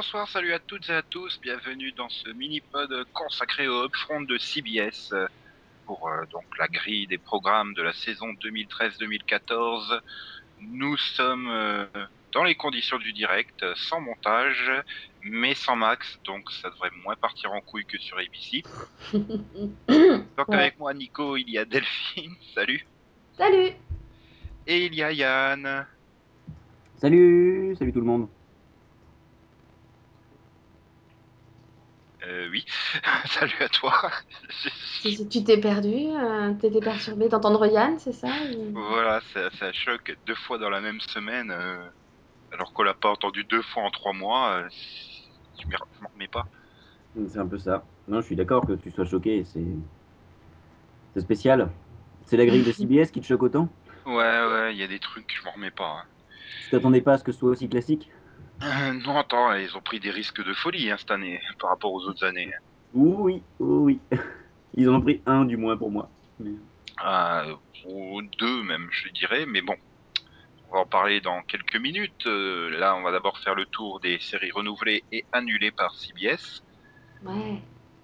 bonsoir, salut à toutes et à tous, bienvenue dans ce mini-pod consacré au upfront de CBS pour euh, donc la grille des programmes de la saison 2013-2014. Nous sommes euh, dans les conditions du direct, sans montage, mais sans Max, donc ça devrait moins partir en couille que sur ABC. donc Ouais. avec moi Nico, il y a Delphine, salut, Salut et il y a Yann. Salut, salut tout le monde. Euh, oui, salut à toi. Tu t'es perdu, euh, t'étais perturbé d'entendre Yann, c'est ça ou- Voilà, ça, ça choque deux fois dans la même semaine, euh, alors qu'on l'a pas entendu deux fois en trois mois. euh, je m'en remets pas. C'est un peu ça. Non, je suis d'accord que tu sois choqué, c'est c'est spécial. C'est la grille de CBS qui te choque autant? Ouais, ouais, il y a des trucs, je m'en remets pas. hein. Tu t'attendais pas à ce que ce soit aussi classique? Euh, non, attends, ils ont pris des risques de folie hein, cette année par rapport aux autres années. Oui, oui. Ils en ont pris un du moins pour moi. Mais- Ah, ou deux même, je dirais, mais bon. On va en parler dans quelques minutes. Euh, là, on va d'abord faire le tour des séries renouvelées et annulées par CBS. Ouais.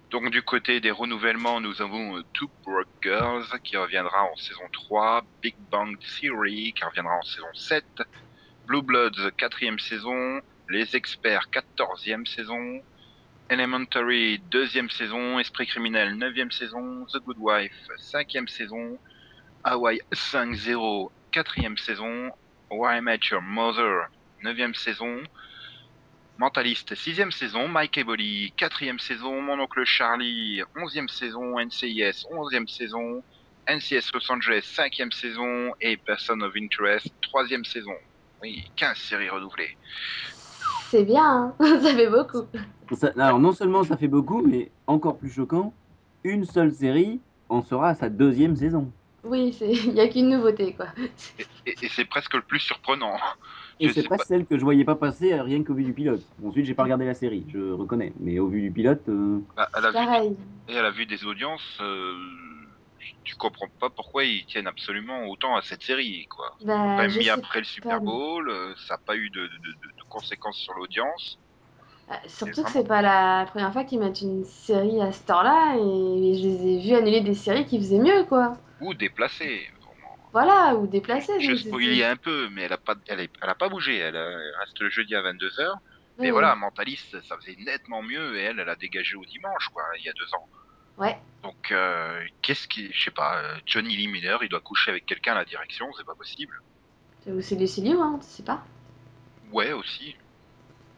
Donc du côté des renouvellements, nous avons euh, Two Broke Girls qui reviendra en saison 3, Big Bang Theory qui reviendra en saison 7, Blue Bloods quatrième saison, Les Experts quatorzième saison, Elementary deuxième saison, Esprit criminel neuvième saison, The Good Wife cinquième saison, Hawaii 5-0 quatrième saison, Why I Met Your Mother neuvième saison, Mentaliste, sixième saison, Mike Eboli, quatrième saison, Mon oncle Charlie, onzième saison, NCIS, onzième saison, NCS Los Angeles, cinquième saison, et Person of Interest, troisième saison. Oui, 15 séries renouvelées. C'est bien, hein ça fait beaucoup. Ça- alors non seulement ça fait beaucoup, mais encore plus choquant, une seule série en sera à sa deuxième saison. Oui, c'est- il n'y a qu'une nouveauté, quoi. Et, et c'est presque le plus surprenant. Et Je c'est sais pas pas. celle que je voyais pas passer euh, rien qu'au vu du pilote. Ensuite, j'ai pas regardé la série, je reconnais. Mais au vu du pilote, euh, À, à la vue, Pareil. et à la vue des audiences, euh, tu comprends pas pourquoi ils tiennent absolument autant à cette série. Quoi. Bah, mis après le Super mais- Bowl, euh, ça n'a pas eu de, de- de- de conséquences sur l'audience. Euh, Surtout vraiment- que c'est pas la première fois qu'ils mettent une série à ce temps-là et je les ai vus annuler des séries qui faisaient mieux, quoi. Ou déplacées. Voilà, ou déplacer. Je spoilie un peu, mais elle a pas, elle, est- elle a pas bougé. Elle, euh, elle reste le jeudi à 22h. Mais voilà, Mentaliste, ça faisait nettement mieux et elle, elle a dégagé au dimanche, quoi, il y a deux ans. Ouais. Donc, euh, qu'est-ce qui, je sais pas, euh, Johnny Lee Miller, il doit coucher avec quelqu'un à la direction, c'est pas possible. C'est Lucy Liu, hein, tu sais pas? Ouais, aussi.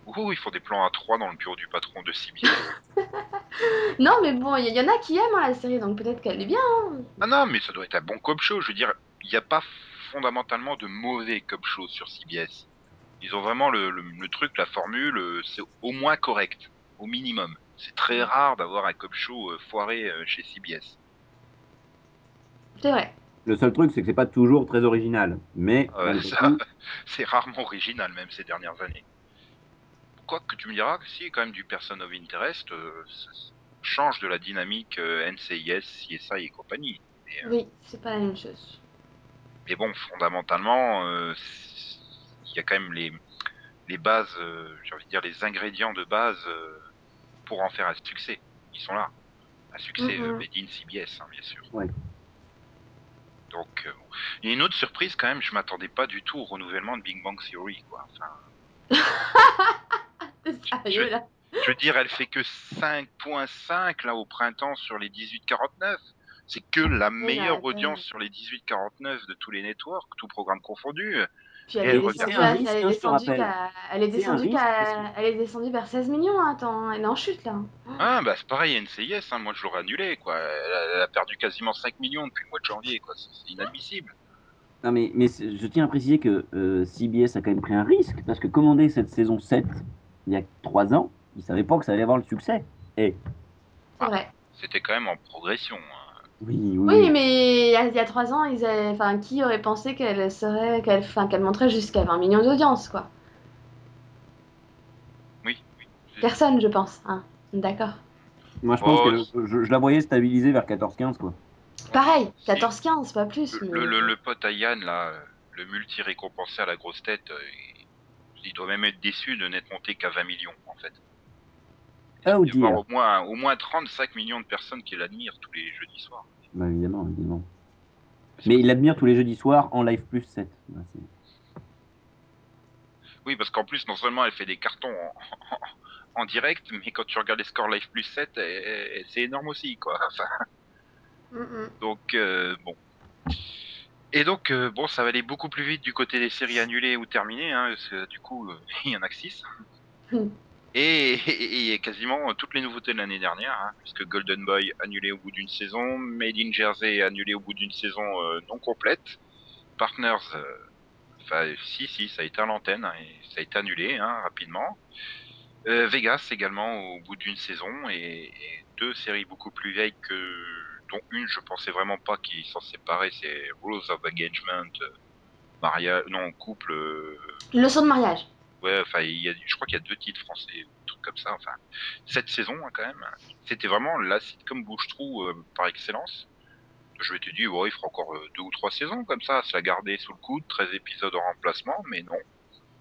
Ouh, ils font des plans à trois dans le bureau du patron de CBS. Non, mais bon, il y, y en a qui aiment hein, la série, donc peut-être qu'elle est bien. hein. ah non, mais ça doit être un bon cop show. Je veux dire, il n'y a pas fondamentalement de mauvais cop show sur CBS. Ils ont vraiment le, le- le truc, la formule, euh, c'est au moins correct, au minimum. C'est très rare d'avoir un cop show euh, foiré euh, chez CBS. C'est vrai. le seul truc, c'est que c'est pas toujours très original. Mais ça, tout, c'est rarement original même ces dernières années. Quoi que tu me diras que si quand même du Person of Interest euh, ça- change de la dynamique euh, NCIS, CSI et compagnie. Mais, euh, Oui, c'est pas la même chose. mais bon, fondamentalement, euh, c'est- il y a quand même les, les bases, euh, j'ai envie de dire les ingrédients de base euh, pour en faire un succès. Ils sont là. Un succès made in CBS, hein, bien sûr. Ouais. Donc, euh, bon. il y a une autre surprise quand même, je m'attendais pas du tout au renouvellement de Big Bang Theory. Quoi. Enfin, sérieux, là Je veux dire, elle fait que 5.5 là au printemps sur les 18-49. C'est que la meilleure arrête, audience ouais. sur les 18-49 de tous les networks, tout programme confondu. Puis elle elle est descendue, à- elle est hein, descendue qu'à- elle est descendue risque, qu'à- parce elle est descendue vers 16 millions, hein, attends, elle est en chute là. Ah bah c'est pareil NCIS, hein, moi je l'aurais annulé quoi. Elle a, elle a perdu quasiment 5 millions depuis le mois de janvier quoi, c'est inadmissible. Non, mais, mais je tiens à préciser que euh, CBS a quand même pris un risque, parce que commander cette saison 7 il y a 3 ans, ils savaient pas que ça allait avoir le succès. Et C'est vrai. C'était quand même en progression. hein. Oui, oui, Oui, mais il y a, il y a trois ans, ils avaient... enfin, qui aurait pensé qu'elle serait, qu'elle, enfin, qu'elle monterait jusqu'à 20 millions d'audience, quoi? Oui, oui. Personne, je pense. Hein. D'accord. Moi, je pense Oh, que je, je la voyais stabiliser vers 14-15, quoi. Pareil, Si. 14-15, pas plus. Le, mais- le, le pote à Yann, là, le multi-récompensé à la grosse tête, euh, il, il doit même être déçu de n'être monté qu'à 20 millions, en fait. Ah, Il y dire. au moins, au moins 35 millions de personnes qui l'admirent tous les jeudis soirs. Bah, évidemment, évidemment. Mais il l'admire tous les jeudis soirs en live plus 7. Bah, Oui, parce qu'en plus, non seulement elle fait des cartons en, en direct, mais quand tu regardes les scores Live plus 7, eh, eh, c'est énorme aussi, quoi. Enfin, Mm, donc, euh, bon. Et donc, euh, bon, ça va aller beaucoup plus vite du côté des séries annulées ou terminées, hein, parce que du coup, euh, il y en a que 6. Et, et, et quasiment toutes les nouveautés de l'année dernière, hein, puisque Golden Boy annulé au bout d'une saison, Made in Jersey annulé au bout d'une saison euh, non complète, Partners, euh, enfin si si, ça a été à l'antenne hein, ça a été annulé hein, rapidement. Euh, Vegas également au bout d'une saison et, et deux séries beaucoup plus vieilles que dont une je pensais vraiment pas qu'ils s'en séparaient, c'est Rules of Engagement, euh, Maria, non couple. Leçon de mariage. Ouais, enfin, il y a, je crois qu'il y a deux titres français, un truc comme ça. Enfin, cette saison hein, quand même, c'était vraiment la sitcom bouche-trou euh, par excellence. Je m'étais dit, ouais, il fera encore euh, deux ou trois saisons comme ça, se la garder sous le coude, 13 épisodes en remplacement, mais non.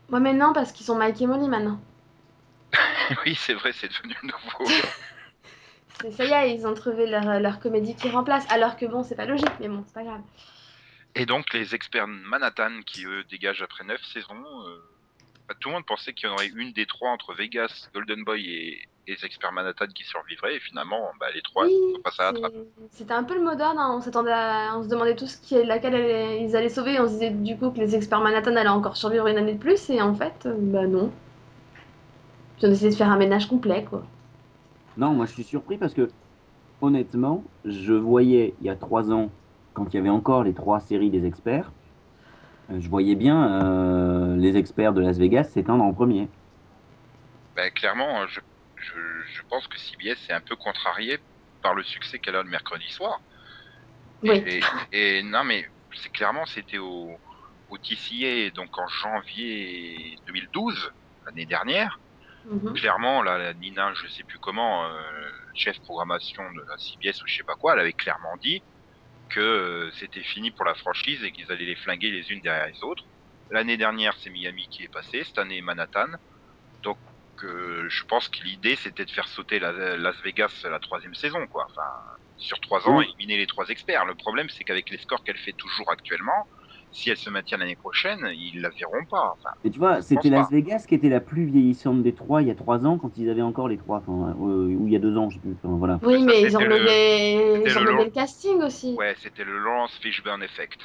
Ouais, mais non, parce qu'ils sont Mike et Molly maintenant. oui, c'est vrai, c'est devenu nouveau. C'est- Ça y est, ils ont trouvé leur, leur comédie qui remplace. Alors que bon, c'est pas logique, mais bon, c'est pas grave. Et donc, les experts Manhattan qui, eux, dégagent après neuf saisons. euh, tout le monde pensait qu'il y en aurait une des trois entre Vegas, Golden Boy et, et les experts Manhattan qui survivraient, et finalement, bah, les trois Oui, sont passés à la trappe. c'est- c'était un peu le mot d'ordre. hein. On s'attendait, à- on se demandait tous qui, laquelle allait- ils allaient sauver. Et on se disait du coup que les experts Manhattan allaient encore survivre une année de plus. Et en fait, euh, bah non. Puis on essayait de faire un ménage complet, quoi. Non, moi je suis surpris parce que, honnêtement, je voyais il y a 3 ans, quand il y avait encore les trois séries des experts, je voyais bien euh, les experts de Las Vegas s'éteindre en premier. Ben, clairement, je, je, je pense que CBS est un peu contrarié par le succès qu'elle a le mercredi soir. Oui. Et, et non, mais c'est clairement, c'était au, au TCA, donc en janvier 2012, l'année dernière. Mhm. Clairement, là, la Nina, je sais plus comment, euh, chef programmation de la CBS ou je sais pas quoi, elle avait clairement dit que euh, c'était fini pour la franchise et qu'ils allaient les flinguer les unes derrière les autres. L'année dernière, c'est Miami qui est passé, cette année Manhattan. Donc, euh, je pense que l'idée c'était de faire sauter la- Las Vegas la troisième saison, quoi. Enfin, sur trois ans, éliminer les trois experts. Le problème, c'est qu'avec les scores qu'elle fait toujours actuellement, si elle se maintient l'année prochaine, ils la verront pas. Enfin, Et tu vois, c'était Las pas. Vegas qui était la plus vieillissante des trois il y a 3 ans, quand ils avaient encore les trois, enfin, euh, ou il y a 2 ans, je sais plus. Enfin, voilà. Oui, mais ils ont le- ils casting aussi. ouais, c'était le Lawrence Fishburne effect.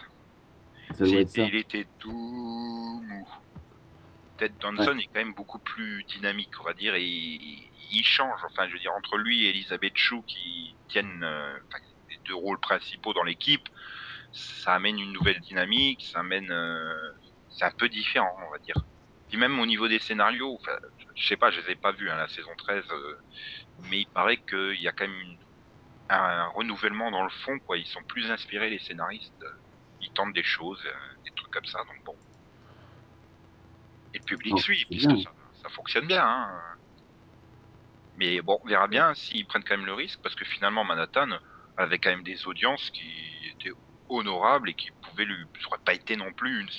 Ça doit être ça. Il était tout mou. Ted Danson est quand même beaucoup plus dynamique, on va dire, et il, il change. Enfin, je veux dire, entre lui et Elisabeth Chou qui tiennent euh, les deux rôles principaux dans l'équipe, ça amène une nouvelle dynamique, ça amène. euh, c'est un peu différent, on va dire. Puis même au niveau des scénarios, enfin, je sais pas, je les ai pas vus, hein, la saison 13, euh, mais il paraît qu'il y a quand même une- un, un renouvellement dans le fond, quoi. Ils sont plus inspirés, les scénaristes. Ils tentent des choses, euh, des trucs comme ça, donc bon. Et le public Oh, suit, puisque ça, ça fonctionne bien. Hein. Mais bon, on verra bien s'ils prennent quand même le risque, parce que finalement, Manhattan avait quand même des audiences qui étaient honorables et qui pouvaient lui. Ça aurait pas été non plus une-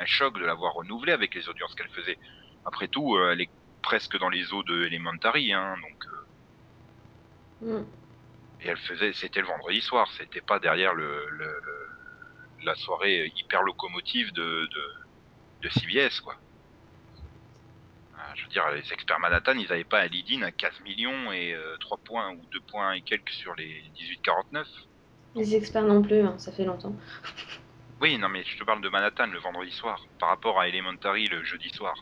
un choc de l'avoir renouvelée avec les audiences qu'elle faisait. Après tout, euh, elle est presque dans les eaux de Elementary, hein, donc. euh, Mm. et elle faisait, c'était le vendredi soir, c'était pas derrière le, le- le- la soirée hyper locomotive de, de, de CBS, quoi. Ah, Je veux dire, les experts Manhattan, ils avaient pas un lead-in à 15 millions et euh, 3 points ou 2 points et quelques sur les 18-49. Les experts non plus, hein, ça fait longtemps. Oui, non, mais je te parle de Manhattan le vendredi soir, par rapport à Elementary le jeudi soir.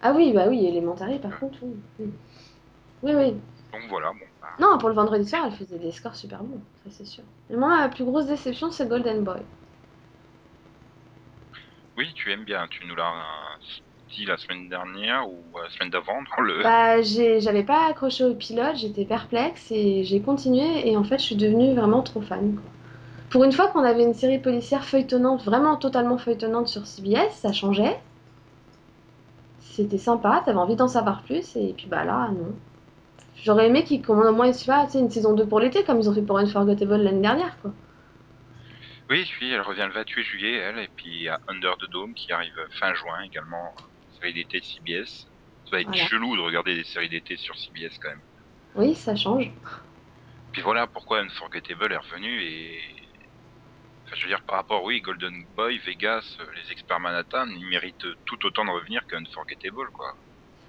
Ah oui, bah oui, Elementary par contre, oui. Oui, oui. oui. Donc voilà, bon. bah, Non, pour le vendredi soir, elle faisait des scores super bons, ça c'est sûr. Mais moi, ma plus grosse déception, c'est Golden Boy. Oui, tu aimes bien. Tu nous l'as la semaine dernière ou la semaine d'avant le. Bah, j'avais pas accroché au pilote, j'étais perplexe et j'ai continué et en fait je suis devenue vraiment trop fan. quoi. Pour une fois qu'on avait une série policière feuilletonnante, vraiment totalement feuilletonnante sur CBS, ça changeait. C'était sympa, t'avais envie d'en savoir plus et puis bah là, non. J'aurais aimé qu'ils commandent au moins tu sais, une saison 2 pour l'été comme ils ont fait pour Unforgettable l'année dernière quoi. Oui, oui, elle revient le 28 juillet, elle, et puis il y a Under the Dome qui arrive fin juin également, série d'été de CBS. Ça va être Voilà. chelou de regarder des séries d'été sur CBS quand même. Oui, ça change. Puis voilà pourquoi Unforgettable est revenu et. Enfin, je veux dire, par rapport, oui, Golden Boy, Vegas, les experts Manhattan, ils méritent tout autant de revenir qu'Unforgettable, quoi.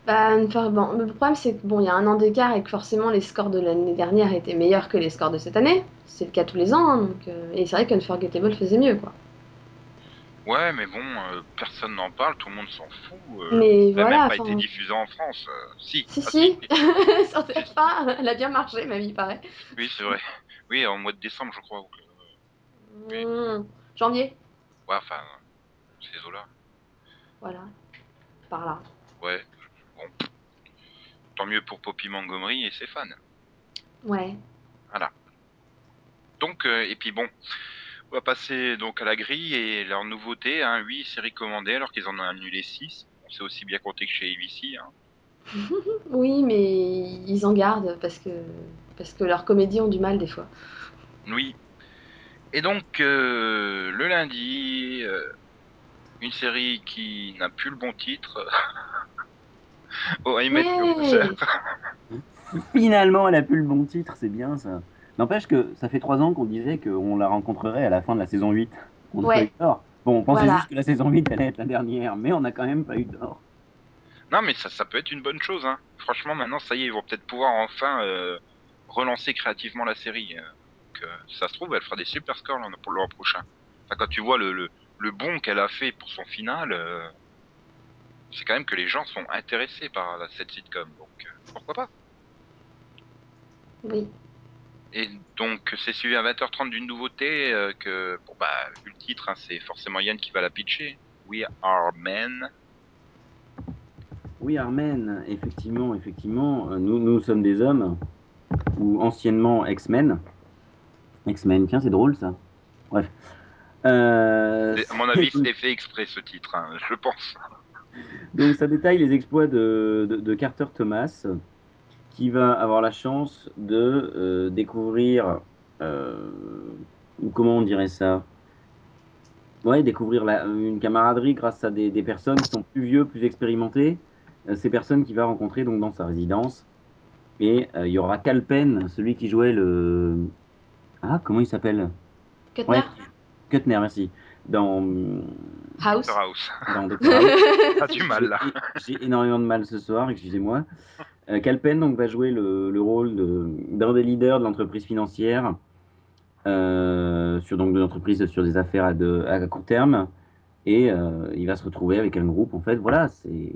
Bah, bon, le problème c'est que bon, il y a un an d'écart et que forcément les scores de l'année dernière étaient meilleurs que les scores de cette année. C'est le cas tous les ans, hein, donc euh, et c'est vrai qu'Unforgettable faisait mieux quoi. Ouais, mais bon, euh, personne n'en parle, tout le monde s'en fout. euh, Mais ça n'a voilà, même pas enfin- été diffusé en France. euh, si. Si ah, si, sur TF1, elle a bien marché, ma vie paraît. Oui, c'est vrai. Oui, en mois de décembre, je crois. Oui. Mmh, janvier, Ouais, enfin, ces eaux-là. voilà, par là. Ouais, bon. Tant mieux pour Poppy Montgomery et ses fans. Ouais. Donc, euh, et puis bon, on va passer donc à la grille et leur nouveauté, hein, 8 séries commandées alors qu'ils en ont annulé 6. On s'est aussi bien compté que chez ABC. Hein. Oui, mais ils en gardent parce que parce que leurs comédies ont du mal des fois. Oui. Et donc, euh, le lundi, euh, une série qui n'a plus le bon titre. oh, I Met. Finalement, elle a plus le bon titre, c'est bien ça. N'empêche que ça fait trois ans qu'on disait qu'on la rencontrerait à la fin de la saison 8. On n'a Ouais. pas eu tort. Bon, on pensait Voilà. juste que la saison 8 allait être la dernière, mais on n'a quand même pas eu tort. Non, mais ça, ça peut être une bonne chose. Hein. Franchement, maintenant, ça y est, ils vont peut-être pouvoir enfin euh, relancer créativement la série. euh. Donc, euh, ça se trouve, elle fera des super scores l'an- pour l'an prochain. Enfin, quand tu vois le, le, le bond qu'elle a fait pour son final, euh, c'est quand même que les gens sont intéressés par cette sitcom. Donc, euh, pourquoi pas? Oui. Et donc, c'est suivi à 20h30 d'une nouveauté euh, que, bon, bah, vu le titre, hein, c'est forcément Yann qui va la pitcher. We Are Men. Oui, Armen, effectivement, effectivement, euh, nous, nous sommes des hommes, ou anciennement X-Men. X-Men, tiens, c'est drôle ça. Bref. Euh, À mon avis, c'était fait exprès ce titre, hein, je pense. Donc ça détaille les exploits de, de- de Carter Thomas, qui va avoir la chance de euh, découvrir, euh, ou comment on dirait ça? Ouais, découvrir la- une camaraderie grâce à des, des personnes qui sont plus vieux, plus expérimentées. Euh, ces personnes qu'il va rencontrer donc dans sa résidence. Et euh, il y aura Calpen, celui qui jouait le... Ah, comment il s'appelle? Kuttner Ouais, Kuttner, merci. Dans, House. Dans Dr. House. T'as du mal là. J'ai énormément de mal ce soir, excusez-moi. Euh, Calpen donc, va jouer le, le rôle de- d'un des leaders de l'entreprise financière, euh, sur donc, de l'entreprise sur des affaires à, de- à court terme. Et euh, il va se retrouver avec un groupe. En fait, voilà, c'est.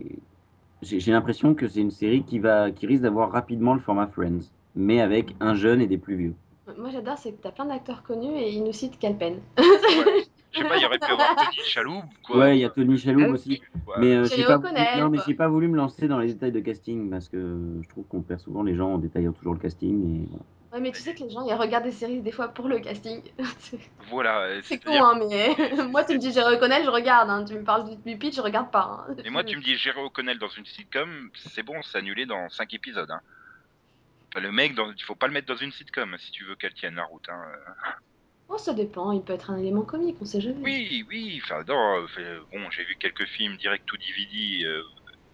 J'ai l'impression que c'est une série qui, va, qui risque d'avoir rapidement le format Friends, mais avec un jeune et des plus vieux. Moi j'adore, c'est que t'as plein d'acteurs connus et ils nous citent Calpen. Ouais. Je sais pas, il y aurait pu avoir Tony Chaloub, quoi. Ouais, il y a Tony Chaloub aussi. Ouais. Mais euh, j'ai pas, O'Connell, voulu- non, mais j'ai pas voulu me lancer dans les détails de casting parce que je trouve qu'on perd souvent les gens en détaillant toujours le casting. Et voilà. Ouais, mais tu sais que les gens ils regardent des séries des fois pour le casting. Voilà. euh, c'est con, hein, mais moi tu me dis j'ai reconnaît, je regarde. Hein. Tu me parles du pitch, je regarde pas. hein. Et moi, tu me dis Jerry O'Connell dans une sitcom, c'est bon, c'est annulé dans 5 épisodes. Hein. Enfin, le mec, dans... il faut pas le mettre dans une sitcom si tu veux qu'elle tienne la route. Hein. Oh, ça dépend, il peut être un élément comique, on sait jamais. Oui, oui, enfin, non, euh, bon, j'ai vu quelques films direct to DVD euh,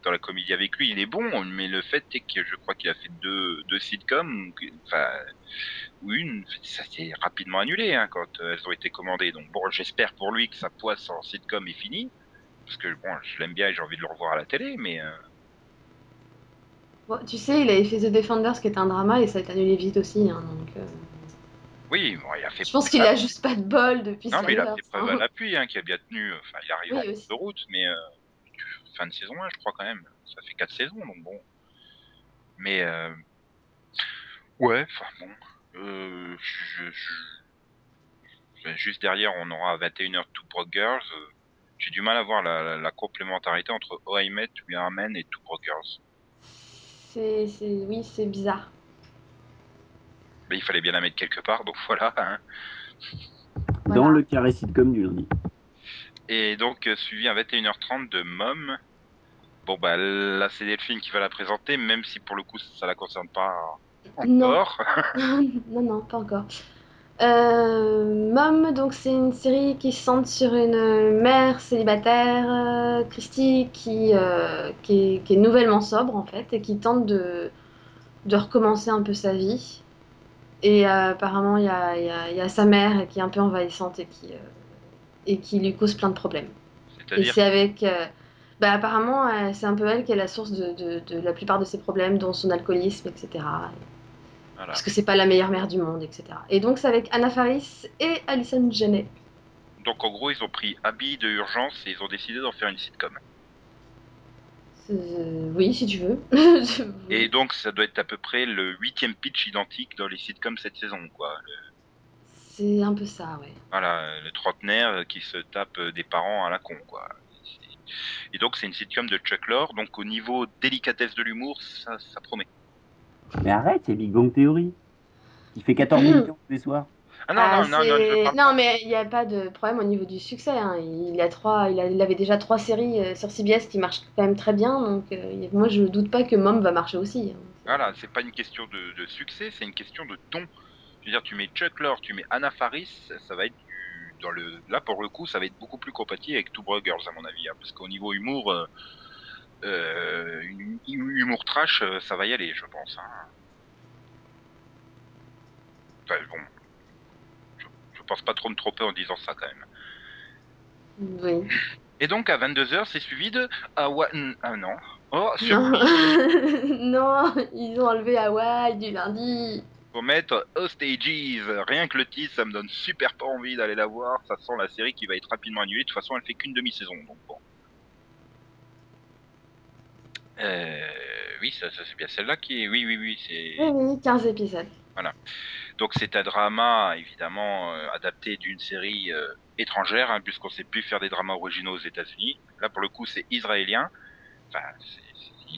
dans la comédie avec lui, il est bon, mais le fait est que je crois qu'il a fait deux, deux sitcoms, ou enfin, ou une, ça s'est rapidement annulé hein, quand elles ont été commandées. Donc bon, j'espère pour lui que sa poisse en sitcom est finie, parce que bon, je l'aime bien et j'ai envie de le revoir à la télé, mais euh, Bon, tu sais, il avait fait The Defenders qui était un drama et ça a été annulé vite aussi. hein, donc, euh, oui, bon, il a fait. Je pense qu'il a juste pas de bol depuis Non, mais il a fait preuve à l'appui, hein, qui a bien tenu. Enfin, il arrive Oui, en de route, mais euh, fin de saison 1, je crois quand même. Ça fait 4 saisons, donc bon. Mais euh, ouais, enfin bon. Euh, je, je- enfin, juste derrière, on aura à 21h Two Broke Girls. J'ai du mal à voir la, la- la complémentarité entre Oh I Met, We Are Men et Two Brokers. C'est, c'est, oui, c'est bizarre. Mais il fallait bien la mettre quelque part, donc voilà. hein. Dans Voilà. le carré sitcom du lundi. Et donc, euh, suivi à 21h30 de Mom. Bon, bah là, c'est Delphine qui va la présenter, même si pour le coup, ça la concerne pas encore. non, non, pas encore. Euh, Mom, donc c'est une série qui se centre sur une mère célibataire, euh, Christy, qui, euh, qui, est, qui est nouvellement sobre en fait et qui tente de, de recommencer un peu sa vie. Et euh, apparemment, il y a, il y a- il y a sa mère qui est un peu envahissante et qui, euh, et qui lui cause plein de problèmes. Et c'est avec. euh, bah, apparemment, c'est un peu elle qui est la source de, de- de la plupart de ses problèmes, dont son alcoolisme, etc. voilà. Parce que c'est pas la meilleure mère du monde, etc. Et donc, c'est avec Anna Faris et Alison Janney. Donc, en gros, ils ont pris Abby de urgence et ils ont décidé d'en faire une sitcom. Euh, oui, si tu veux. Et donc, ça doit être à peu près le huitième pitch identique dans les sitcoms cette saison, quoi. Le- C'est un peu ça, ouais. voilà, le trentenaire qui se tape des parents à la con, quoi. Et donc, c'est une sitcom de Chuck Lorre, donc au niveau délicatesse de l'humour, ça, ça promet. Mais arrête, c'est Big Bang Theory. Qui fait 14 minutes tous les soirs. Ah non, Ah, non, non, non, je c'est- parle non, mais il n'y a pas de problème au niveau du succès. hein. Il, a trois, il, a- il avait déjà trois séries euh, sur CBS qui marchent quand même très bien. Donc, euh, moi, je doute pas que Mom va marcher aussi. hein. Voilà, c'est pas une question de, de succès, c'est une question de ton. Je veux dire, tu mets Chuck Lorre, tu mets Anna Faris, ça va être du, dans le, là pour le coup, ça va être beaucoup plus compatible avec Two Brothers à mon avis, hein, parce qu'au niveau humour, euh, euh, hum- humour trash, ça va y aller, je pense. hein. Enfin, bon, je, pense pas trop me tromper en disant ça quand même. Oui. Et donc à 22h, c'est suivi de Hawaii. Ah non. Oh, Non. surprise non, ils ont enlevé Hawaï du lundi. Pour mettre Hostages, rien que le titre, ça me donne super pas envie d'aller la voir. Ça sent la série qui va être rapidement annulée. De toute façon, elle fait qu'une demi-saison, donc bon. Euh, oui, ça, ça, c'est bien celle-là qui est. Oui, oui, oui, c'est. Oui, oui, 15 épisodes. Donc c'est un drama évidemment euh, adapté d'une série euh, étrangère, hein, puisqu'on sait plus faire des dramas originaux aux États-Unis. Là pour le coup c'est israélien, enfin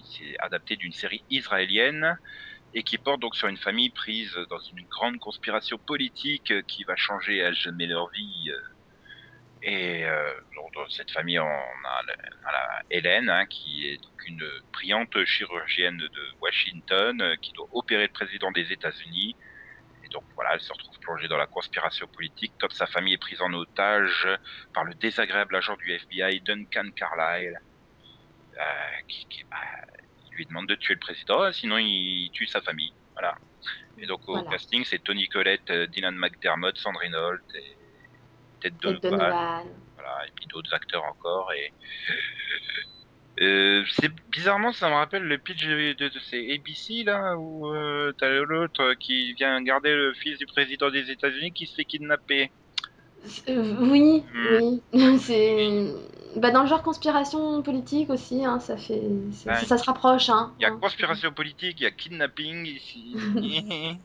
c'est adapté d'une série israélienne et qui porte donc sur une famille prise dans une grande conspiration politique euh, qui va changer à jamais leur vie. Et euh, dans cette famille on a, on a Hélène hein, qui est donc une brillante chirurgienne de Washington euh, qui doit opérer le président des États-Unis. Et donc voilà, elle se retrouve plongée dans la conspiration politique, comme sa famille est prise en otage par le désagréable agent du FBI Duncan Carlyle, euh, qui, qui, bah, lui demande de tuer le président, sinon il tue sa famille. Voilà. Et donc au Voilà. casting, c'est Tony Collette, Dylan McDermott, Sandrine Holt et Ted Ted Donovan, Donovan. voilà, et puis d'autres acteurs encore. Et euh, c'est bizarrement, ça me rappelle le pitch de, de, de ces ABC là, où euh, t'as l'autre qui vient garder le fils du président des États-Unis qui se fait kidnapper. Euh, oui, Hmm. oui. C'est bah, dans le genre conspiration politique aussi, hein, ça fait Ouais. ça, se rapproche. Hein, Il y a hein. conspiration politique, il y a kidnapping ici.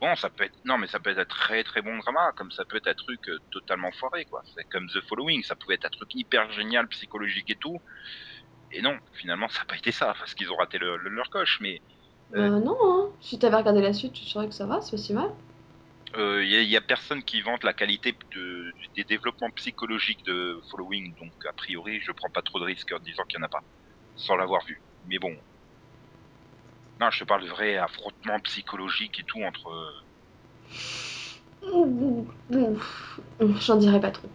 bon, ça peut être non, mais ça peut être un très très bon drama, comme ça peut être un truc euh, totalement foiré quoi. C'est comme The Following, ça pouvait être un truc hyper génial, psychologique et tout. Et non, finalement, ça n'a pas été ça parce qu'ils ont raté le- le- leur coche. Mais Euh, non, hein. si t'avais regardé la suite, tu saurais que ça va, c'est pas si mal. il euh, y, a- personne qui vante la qualité de, des développements psychologiques de Following, donc a priori, je prends pas trop de risques en disant qu'il y en a pas, sans l'avoir vu. Mais bon, non, je te parle de vrai affrontement psychologique et tout entre. J'en dirais pas trop.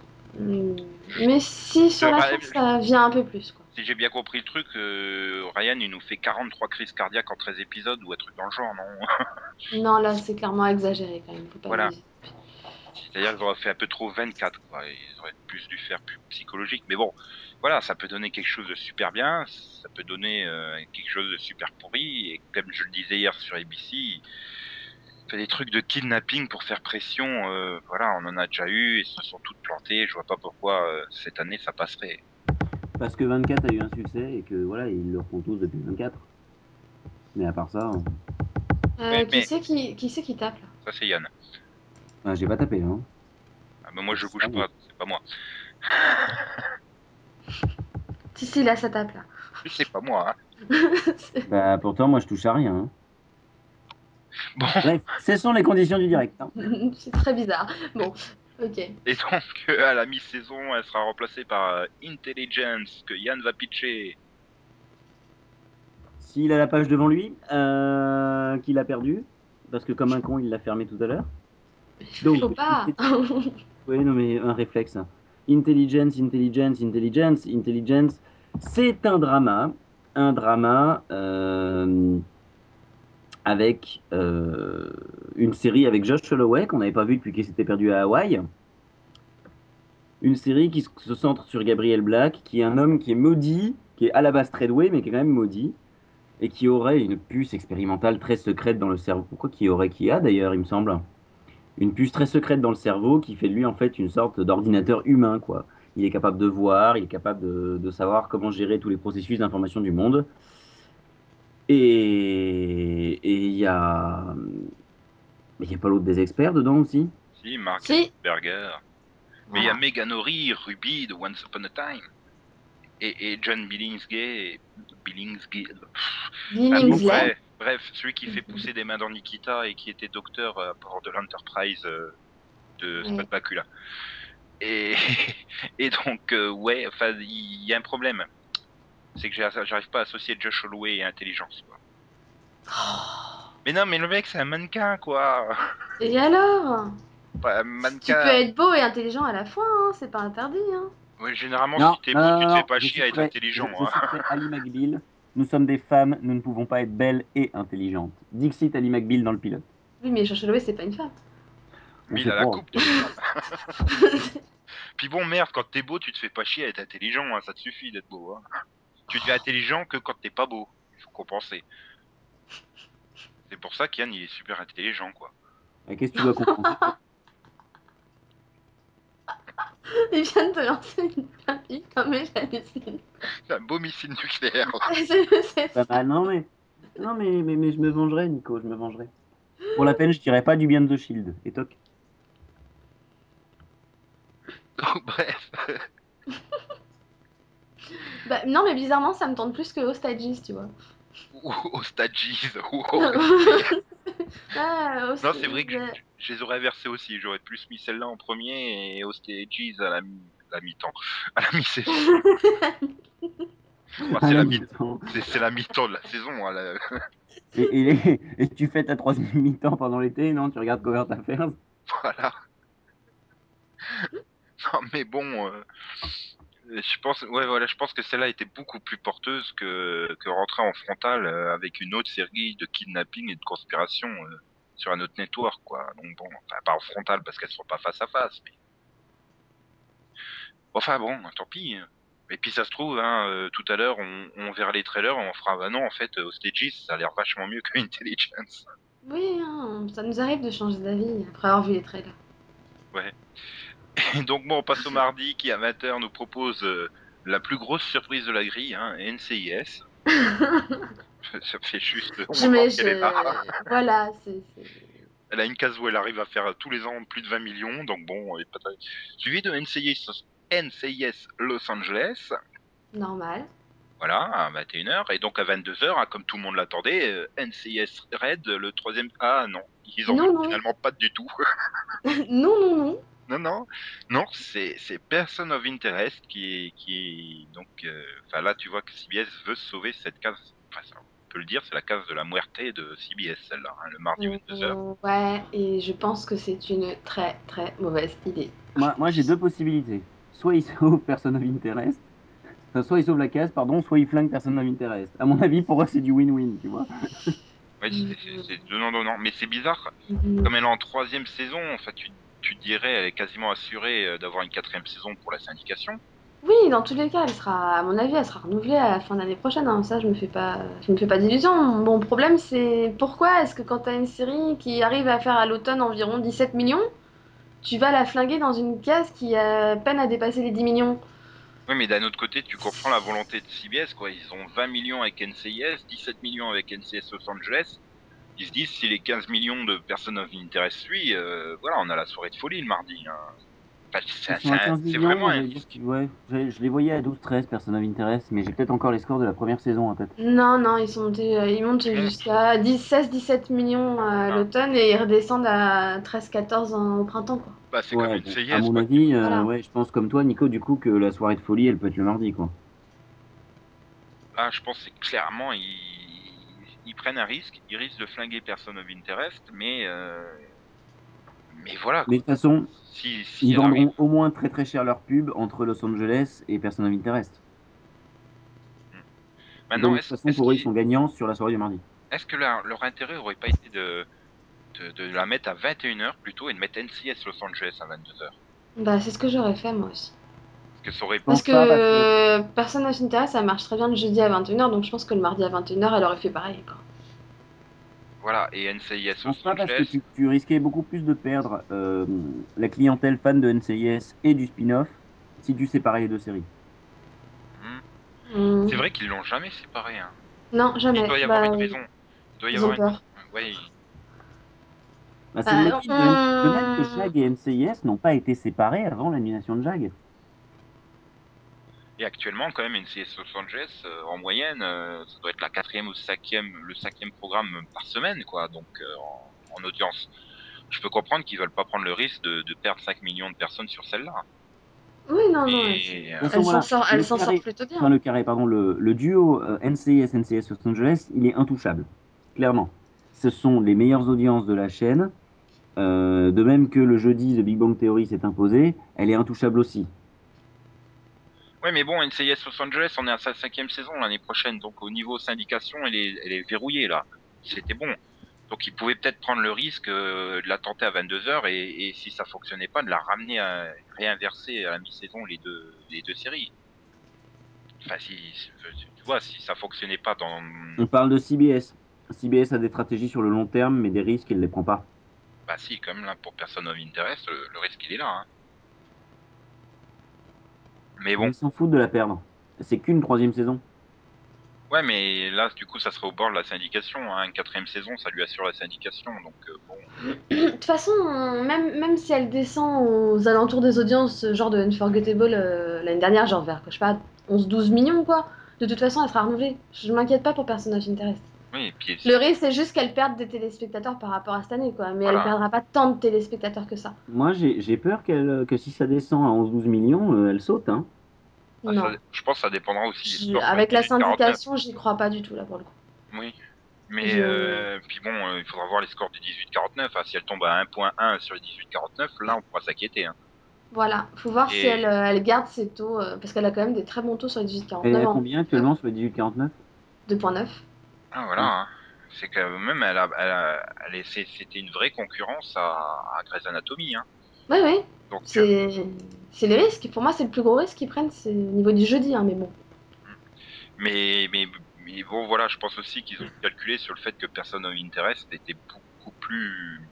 Mais si sur la Ouais, fin, ça vient un peu plus. Quoi. Si j'ai bien compris le truc, euh, Ryan, il nous fait 43 crises cardiaques en 13 épisodes ou un truc dans le genre, non? Non, là, c'est clairement exagéré quand même. Faut pas Voilà. C'est-à-dire qu'ils auraient fait un peu trop 24, quoi. Ils auraient plus dû faire plus psychologique. Mais bon, voilà, ça peut donner quelque chose de super bien, ça peut donner euh, quelque chose de super pourri. Et comme je le disais hier sur ABC, fait des trucs de kidnapping pour faire pression. euh, voilà, on en a déjà eu et se sont toutes plantées. Je vois pas pourquoi euh, cette année ça passerait. Parce que 24 a eu un succès et que voilà, ils le refont tous depuis 24. Mais à part ça, Mais- qui mais- c'est qui, qui, qui tape là? Ça, c'est Yann. ah, j'ai pas tapé. Hein. Ah, ben moi, je bouge pas, c'est pas moi. Si, si, là, ça tape, là. C'est pas moi. Hein. Bah, pourtant, moi, je touche à rien. hein. Bon, Bref, ce sont les conditions du direct. hein. C'est très bizarre. Bon, ok. et donc euh, à la mi-saison, elle sera remplacée par euh, Intelligence que Yann va pitcher. S'il a la page devant lui, euh, qu'il a perdu, parce que comme un con, il l'a fermé tout à l'heure. Donc, Faut pas. Oui, non, mais un réflexe. Intelligence, intelligence, intelligence, intelligence. C'est un drama. Un drama euh, avec euh, une série avec Josh Holloway qu'on n'avait pas vu depuis qu'il s'était perdu à Hawaï. Une série qui se- centre sur Gabriel Black, qui est un homme qui est maudit, qui est à la base tradeway, mais qui est quand même maudit, et qui aurait une puce expérimentale très secrète dans le cerveau. Pourquoi qui aurait qui a d'ailleurs, il me semble une puce très secrète dans le cerveau qui fait de lui en fait une sorte d'ordinateur humain quoi. Il est capable de voir, il est capable de, de savoir comment gérer tous les processus d'information du monde. Et il y a mais il y a pas l'autre des experts dedans aussi? Si, Mark Si. Berger. Mais il y a Voilà. Megan O'Reilly, Ruby de Once Upon a Time. Et, et John Billingsgate. Billingsgate. Billingsley. Bref, celui qui fait pousser des mains dans Nikita et qui était docteur à bord de l'Enterprise euh, de. Scott Bakula. Et, et donc, euh, ouais, enfin, il y a un problème. C'est que j'arrive pas à associer Josh Holloway et intelligence. Quoi. Oh. Mais non, mais le mec, c'est un mannequin, quoi. Et alors? Tu peux être beau et intelligent à la fois, hein, c'est pas interdit. Hein. Ouais, généralement, Non, si t'es beau, non, tu te fais pas chier à être intelligent. Je, je hein. Ali McBeal. Nous sommes des femmes, nous ne pouvons pas être belles et intelligentes. Dixit Ali McBeal dans le pilote. Oui, mais Josh Holloway, c'est pas une femme. Mais il a la coupe. Puis bon, merde, quand t'es beau, tu te fais pas chier à être intelligent, hein, ça te suffit d'être beau. Hein. Tu deviens intelligent que quand t'es pas beau. Il faut compenser. C'est pour ça qu'Yann, il est super intelligent, quoi. Et Qu'est-ce que tu dois comprendre? Il vient de te lancer une papille comme j'hallucine. C'est un beau missile nucléaire. C'est- mal. Non mais, non mais, mais, mais je me vengerai, Nico, je me vengerai. Pour la peine, je dirais pas du bien de The Shield. Et toc. Donc, bref. Bah, non, mais bizarrement, ça me tente plus que Hostages, tu vois. Ou au Stages. ou au- Ah, Non, c'est vrai que je, Hostages. Je les aurais versés aussi. J'aurais plus mis celle-là en premier et au Stages à la mi- à la mi-temps. À la mi-saison. Enfin, c'est la mi- mi-temps. c'est- c'est la mi-temps de la saison. hein, la- Et, et, et tu fais ta troisième mi-temps pendant l'été, non? Tu regardes Covert Affairs? Voilà. Non, mais bon, euh, je pense, ouais, voilà, je pense que celle-là était beaucoup plus porteuse que, que rentrer en frontal euh, avec une autre série de kidnapping et de conspiration euh, sur un autre network, quoi. Donc bon, enfin, pas en frontal parce qu'elles sont pas face à face, mais. Enfin bon, tant pis. Et puis ça se trouve, hein, euh, tout à l'heure, on, on verra les trailers, on fera, bah non, en fait, au Stages, ça a l'air vachement mieux que Intelligence. Oui, hein, ça nous arrive de changer d'avis après avoir vu les trailers. Et donc bon, on passe au mardi qui 20h nous propose euh, la plus grosse surprise de la grille, hein, NCIS. Ça fait juste Je est là. Voilà, c'est. Elle a une case où elle arrive à faire tous les ans plus de 20 millions, donc bon, pas très- suivi de NCIS, NCIS Los Angeles. Normal. Voilà, à 21h. Et donc à 22h, hein, comme tout le monde l'attendait, euh, NCIS Red, le troisième... Ah non, ils en Non, finalement pas du tout. non, non, non. Non, non, non, c'est Person of Interest qui est, qui est donc, euh, enfin là tu vois que CBS veut sauver cette case, enfin ça, peut le dire, c'est la case de la muerte de CBS celle-là, hein, le mardi 22h. Euh, ouais, et je pense que c'est une très très mauvaise idée. Moi, moi j'ai deux possibilités. Soit il sauve Person of Interest, enfin, soit il sauve la case, pardon, soit il flingue Person of Interest. À mon avis, pour eux, c'est du win-win, tu vois. Ouais, c'est- non, mais c'est bizarre, Mhm. comme elle est en troisième saison, enfin tu, tu dirais elle est quasiment assurée euh, d'avoir une quatrième saison pour la syndication. Oui, dans tous les cas, elle sera, à mon avis, elle sera renouvelée à la fin d'année prochaine. hein. Ça, je me fais pas, je me fais pas d'illusions. Mon problème, c'est pourquoi est-ce que quand t'as une série qui arrive à faire à l'automne environ 17 millions, tu vas la flinguer dans une case qui a peine à dépasser les 10 millions? Oui, mais d'un autre côté, tu comprends la volonté de CBS, quoi. Ils ont 20 millions avec NCIS, 17 millions avec NCS Los Angeles. Ils se disent, si les 15 millions de personnes interest suivent, euh, voilà, on a la soirée de folie le mardi. hein. Enfin, c'est Ils sont à c'est un- 15 c'est millions, vraiment un j'allais dire que- ouais, j'allais- je les voyais à 12-13, Person of Interest, mais j'ai peut-être encore les scores de la première saison en tête. Non, non, ils sont montés, euh, ils montent jusqu'à 10, 16, 17 millions euh, à Ah. l'automne et ils redescendent à 13, 14 en- au printemps, quoi. Bah, c'est Ouais, comme une bon, CIS. à mon quoi. avis, euh, Voilà. ouais, je pense comme toi, Nico, du coup, que la soirée de folie, elle peut être le mardi, quoi. Là, je pense que c'est clairement, ils... ils prennent un risque. Ils risquent de flinguer Person of Interest, mais. euh, Mais voilà. Mais de toute façon, Si, si ils arrive- vendront au moins très très cher leur pub entre Los Angeles et Person of Interest. Maintenant, Donc, de toute façon, pour eux, ils sont gagnants sur la soirée du mardi. est-ce que leur, leur intérêt aurait pas été de, de, de la mettre à 21h plutôt et de mettre NCS Los Angeles à 22h Bah, c'est ce que j'aurais fait, moi aussi. Parce que ça aurait Parce que, pas, parce que- euh, personne ne s'intéresse, ça marche très bien le jeudi à 21h, donc je pense que le mardi à 21h, elle aurait fait pareil, quoi. Voilà, et NCIS pense pas parce que tu, tu risquais beaucoup plus de perdre euh, la clientèle fan de NCIS et du spin-off si tu séparais les deux séries. Hmm. C'est vrai qu'ils l'ont jamais séparé. Hein. Non, jamais. Il doit y avoir Bah, une raison. Il doit y avoir une... peur. Ouais, Bah, c'est Euh, le de même que Jag et NCIS n'ont pas été séparés avant l'annulation de Jag. Et actuellement, quand même, NCS Los Angeles, euh, en moyenne, euh, ça doit être la quatrième ou cinquième, le cinquième programme par semaine, quoi. Donc, euh, en, en audience. Je peux comprendre qu'ils veulent pas prendre le risque de, de perdre 5 millions de personnes sur celle-là. Oui, non, non. Et, Elle, voilà, s'en sort, le elle s'en carré- sort plutôt bien. Enfin, le carré, pardon, le, le duo euh, NCIS NCS Los Angeles, il est intouchable, clairement. Ce sont les meilleures audiences de la chaîne. Euh, de même que le jeudi, The Big Bang Theory s'est imposé, elle est intouchable aussi. Ouais, mais bon, NCIS Los Angeles, on est à sa cinquième saison l'année prochaine, donc au niveau syndication, elle est, elle est verrouillée là. C'était bon. Donc ils pouvaient peut-être prendre le risque euh, de la tenter à 22h et, et si ça fonctionnait pas, de la ramener à réinverser à la mi-saison les deux, les deux séries. Enfin, si, tu vois, si ça fonctionnait pas dans. On parle de CBS. CBS a des stratégies sur le long terme, mais des risques, il ne les prend pas. Bah si, quand même là, pour Person of Interest, le, le risque il est là. Hein. Mais bon, Ils s'en foutent de la perdre. C'est qu'une troisième saison. ouais, mais là, du coup, ça serait au bord de la syndication. Hein. Une quatrième saison, ça lui assure la syndication, donc euh, bon. De toute façon, même, même si elle descend aux alentours des audiences, genre de Unforgettable euh, l'année dernière, genre vers, je sais pas, 11-12 millions, quoi, de toute façon, elle sera renouvelée. Je m'inquiète pas pour Person of Interest. Oui, et puis Le risque, c'est juste qu'elle perde des téléspectateurs par rapport à cette année, quoi. Mais Voilà. elle perdra pas tant de téléspectateurs que ça. Moi, j'ai j'ai peur qu'elle, que si ça descend à 11-12 millions, euh, elle saute. Hein. Ah, non. ça- je pense que ça dépendra aussi des Je- scores. avec la 18-49. syndication, j'y crois pas du tout, là, pour le coup. Oui. Mais Je- euh, puis bon, euh, il faudra voir les scores du 18-49. hein. Si elle tombe à 1.1 sur le 18-49, là on pourra s'inquiéter. Hein. Voilà, faut voir Et- si elle, euh, elle garde ses taux, euh, parce qu'elle a quand même des très bons taux sur les Elle est 18-49 à ans. combien actuellement sur le 18-49 2.9. Ah voilà. hein. C'est que même elle a, elle a- elle est- c'est- c'était une vraie concurrence à, à Grey's Anatomy. Hein. Oui, oui, Donc euh, c'est c'est les risques. Pour moi, c'est le plus gros risque qu'ils prennent, c'est au niveau du jeudi, hein, mais bon. Mais, mais, mais bon, voilà, je pense aussi qu'ils ont calculé sur le fait que Person of Interest était beaucoup plus,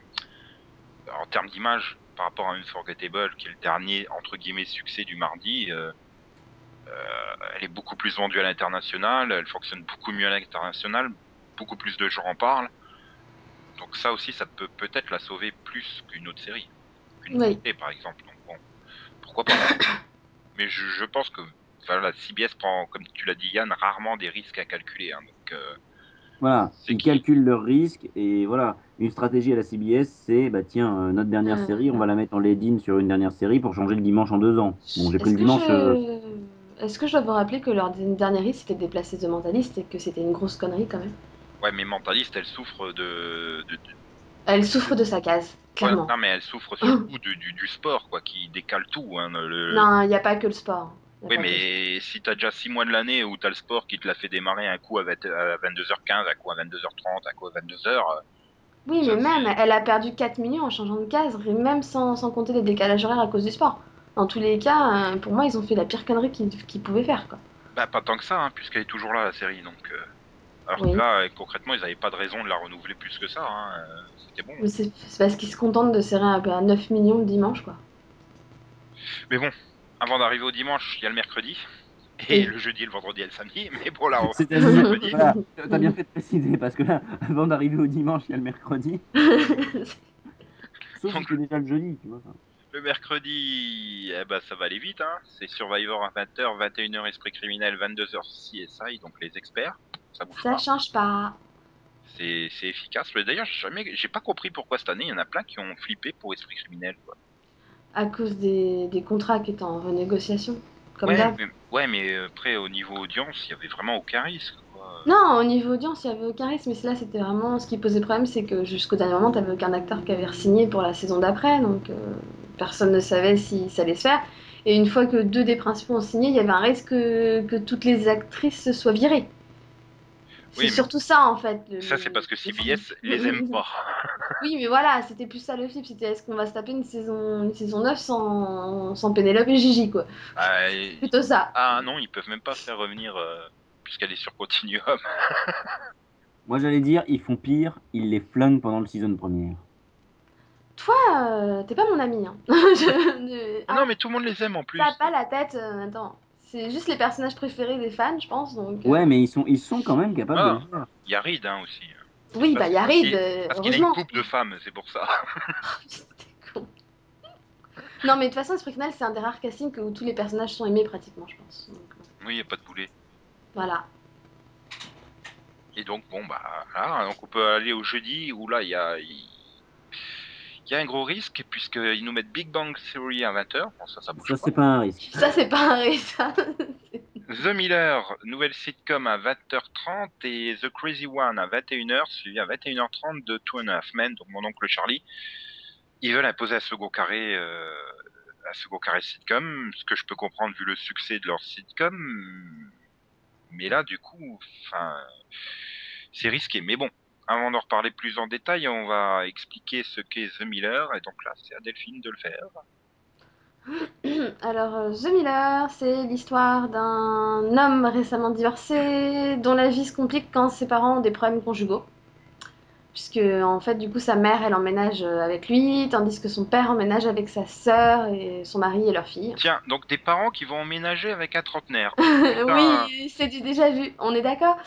en termes d'image, par rapport à Unforgettable, qui est le dernier, entre guillemets, succès du mardi. euh, elle est beaucoup plus vendue à l'international, elle fonctionne beaucoup mieux à l'international, beaucoup plus de gens en parlent. Donc ça aussi, ça peut peut-être la sauver plus qu'une autre série, qu'une Oui. série, par exemple. Donc bon, pourquoi pas. Mais je, je pense que enfin, la CBS prend, comme tu l'as dit Yann, rarement des risques à calculer. hein. donc, euh, Voilà, ils qui calculent leurs risques et voilà, une stratégie à la CBS, c'est bah tiens, euh, notre dernière Euh. série, on va la mettre en lead-in sur une dernière série pour changer le dimanche en deux ans. Bon, j'ai pris le dimanche. euh, Est-ce que je dois vous rappeler que leur dernière risque c'était de déplacer The Mentalist et que c'était une grosse connerie quand même? Ouais, mais mentaliste, elle souffre de, de, de- Elle souffre de sa case, clairement. Ouais, non, mais elle souffre surtout du, du, du sport, quoi, qui décale tout. Hein, le... Non, il n'y a pas que le sport. Oui, mais si t'as déjà 6 mois de l'année où t'as le sport qui te l'a fait démarrer un coup à, 20 à 22h15, un coup à 22h30, un coup à 22h, Oui, Ça, mais même, elle a perdu 4 millions en changeant de case, et même sans, sans compter les décalages horaires à cause du sport. Dans tous les cas, euh, pour moi, ils ont fait la pire connerie qu'ils pouvaient faire. Quoi. bah pas tant que ça, hein, puisqu'elle est toujours là la série. Donc, euh, alors Oui. que là, euh, concrètement, ils n'avaient pas de raison de la renouveler plus que ça. Hein, C'était bon. Mais c'est parce qu'ils se contentent de serrer un peu à 9 millions le dimanche. Quoi. Mais bon, avant d'arriver au dimanche, il y a le mercredi. Et Oui. le jeudi, le vendredi et le samedi. Mais bon, là, on... C'est-à-dire, mercredi. voilà, t'as bien fait de préciser parce que là, avant d'arriver au dimanche, il y a le mercredi. Sauf que Donc- déjà le jeudi, tu vois. Le mercredi, eh ben, ça va aller vite. Hein. C'est Survivor à 20h, 21h Esprit criminel, 22h CSI, donc les experts. Ça bouge Ça pas. change pas. C'est c'est efficace. Mais D'ailleurs, j'ai pas compris pourquoi cette année il y en a plein qui ont flippé pour Esprit criminel. Quoi. À cause des, des contrats qui étaient en renégociation. Comme ouais, mais, ouais, mais après au niveau audience, il y avait vraiment aucun risque. Quoi. Non, au niveau audience, il n'y avait aucun risque, mais là, c'était vraiment. Ce qui posait problème, c'est que jusqu'au dernier moment, tu n'avais aucun acteur qui avait signé pour la saison d'après, donc euh, personne ne savait si ça allait se faire. Et une fois que deux des principaux ont signé, il y avait un risque que, que toutes les actrices soient virées. C'est Oui, mais- surtout ça, en fait. le- Ça, c'est parce que CBS les aime pas. Oui, mais voilà, c'était plus ça le flip. C'était est-ce qu'on va se taper une saison, une saison 9 sans, sans Pénélope et Gigi, quoi? Ah, et- Plutôt ça. ah non, ils peuvent même pas faire revenir euh, puisqu'elle est sur Continuum. Moi, j'allais dire, ils font pire, ils les flinguent pendant le season première. Toi, euh, t'es pas mon ami, hein. Je- Ah non, mais tout le monde les aime en plus. T'as pas la tête. euh, attends. C'est juste les personnages préférés des fans, je pense. Donc, euh, Ouais, mais ils sont, ils sont quand même capables Ah. de le faire. Il y a Reed hein, aussi. Oui, parce- bah, il y a parce Reed, qu'il- euh, a une coupe de femmes, c'est pour ça. Con. Non, mais de toute façon, Esprit c'est un des rares castings où tous les personnages sont aimés pratiquement, je pense. Donc, Oui, il n'y a pas de boulet. voilà. Et donc, bon, bah, là, donc on peut aller au jeudi où là, il y a, il y a un gros risque puisqu'ils nous mettent Big Bang Theory à 20h. Bon, ça, ça bouge Ça, pas. c'est pas un risque. Ça, c'est pas un risque. The Miller, nouvelle sitcom à 20h30 et The Crazy One à 21h, suivi à 21h30 de Two and a Half Men, donc mon oncle Charlie. Ils veulent imposer un second carré, euh, second carré sitcom, ce que je peux comprendre vu le succès de leur sitcom. Mais là, du coup, enfin, c'est risqué. Mais bon, avant d'en reparler plus en détail, on va expliquer ce qu'est The Miller, et donc là, c'est à Delphine de le faire. Alors, euh, The Miller, c'est l'histoire d'un homme récemment divorcé dont la vie se complique quand ses parents ont des problèmes conjugaux. Puisque, en fait, du coup, sa mère, elle emménage euh, avec lui, tandis que son père emménage avec sa sœur et son mari et leur fille. Tiens, donc des parents qui vont emménager avec un trentenaire. oui, c'est du déjà vu, on est d'accord?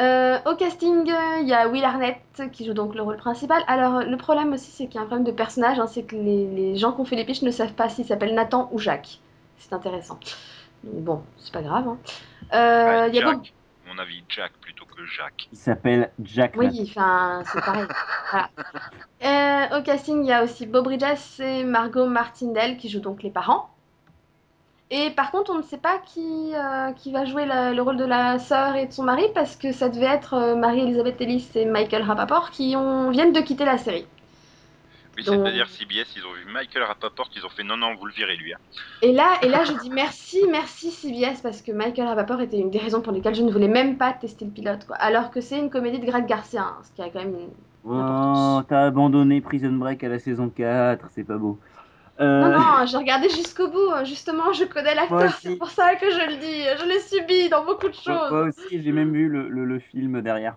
Euh, au casting, euh, il y a Will Arnett qui joue donc le rôle principal. Alors, le problème aussi, c'est qu'il y a un problème de personnage, hein, c'est que les, les gens qui ont fait les pitchs ne savent pas s'il s'appelle Nathan ou Jacques. C'est intéressant. Donc, bon, c'est pas grave. hein. Euh, il y a Jack. beaucoup- À mon avis, Jack plutôt que Jacques. Il s'appelle Jack. Oui, enfin, c'est pareil. Voilà. Euh, au casting, il y a aussi Bob Bridges et Margot Martindale qui jouent donc les parents. Et par contre, on ne sait pas qui, euh, qui va jouer la- le rôle de la sœur et de son mari parce que ça devait être euh, Marie-Elisabeth Ellis et Michael Rapaport qui ont, viennent de quitter la série. Oui, Donc- c'est-à-dire CBS, ils ont vu Michael Rapaport, ils ont fait non, non, vous le virez lui. hein. Et là, et là, je dis merci, merci CBS parce que Michael Rapaport était une des raisons pour lesquelles je ne voulais même pas tester le pilote. Quoi. Alors que c'est une comédie de Greg Garcia, hein, ce qui a quand même une Oh, t'as abandonné Prison Break à la saison 4, c'est pas beau. Euh, Non, non, j'ai regardé jusqu'au bout. Justement, je connais l'acteur, c'est pour ça que je le dis. Je l'ai subi dans beaucoup de choses. moi aussi, j'ai même vu le, le- le film derrière.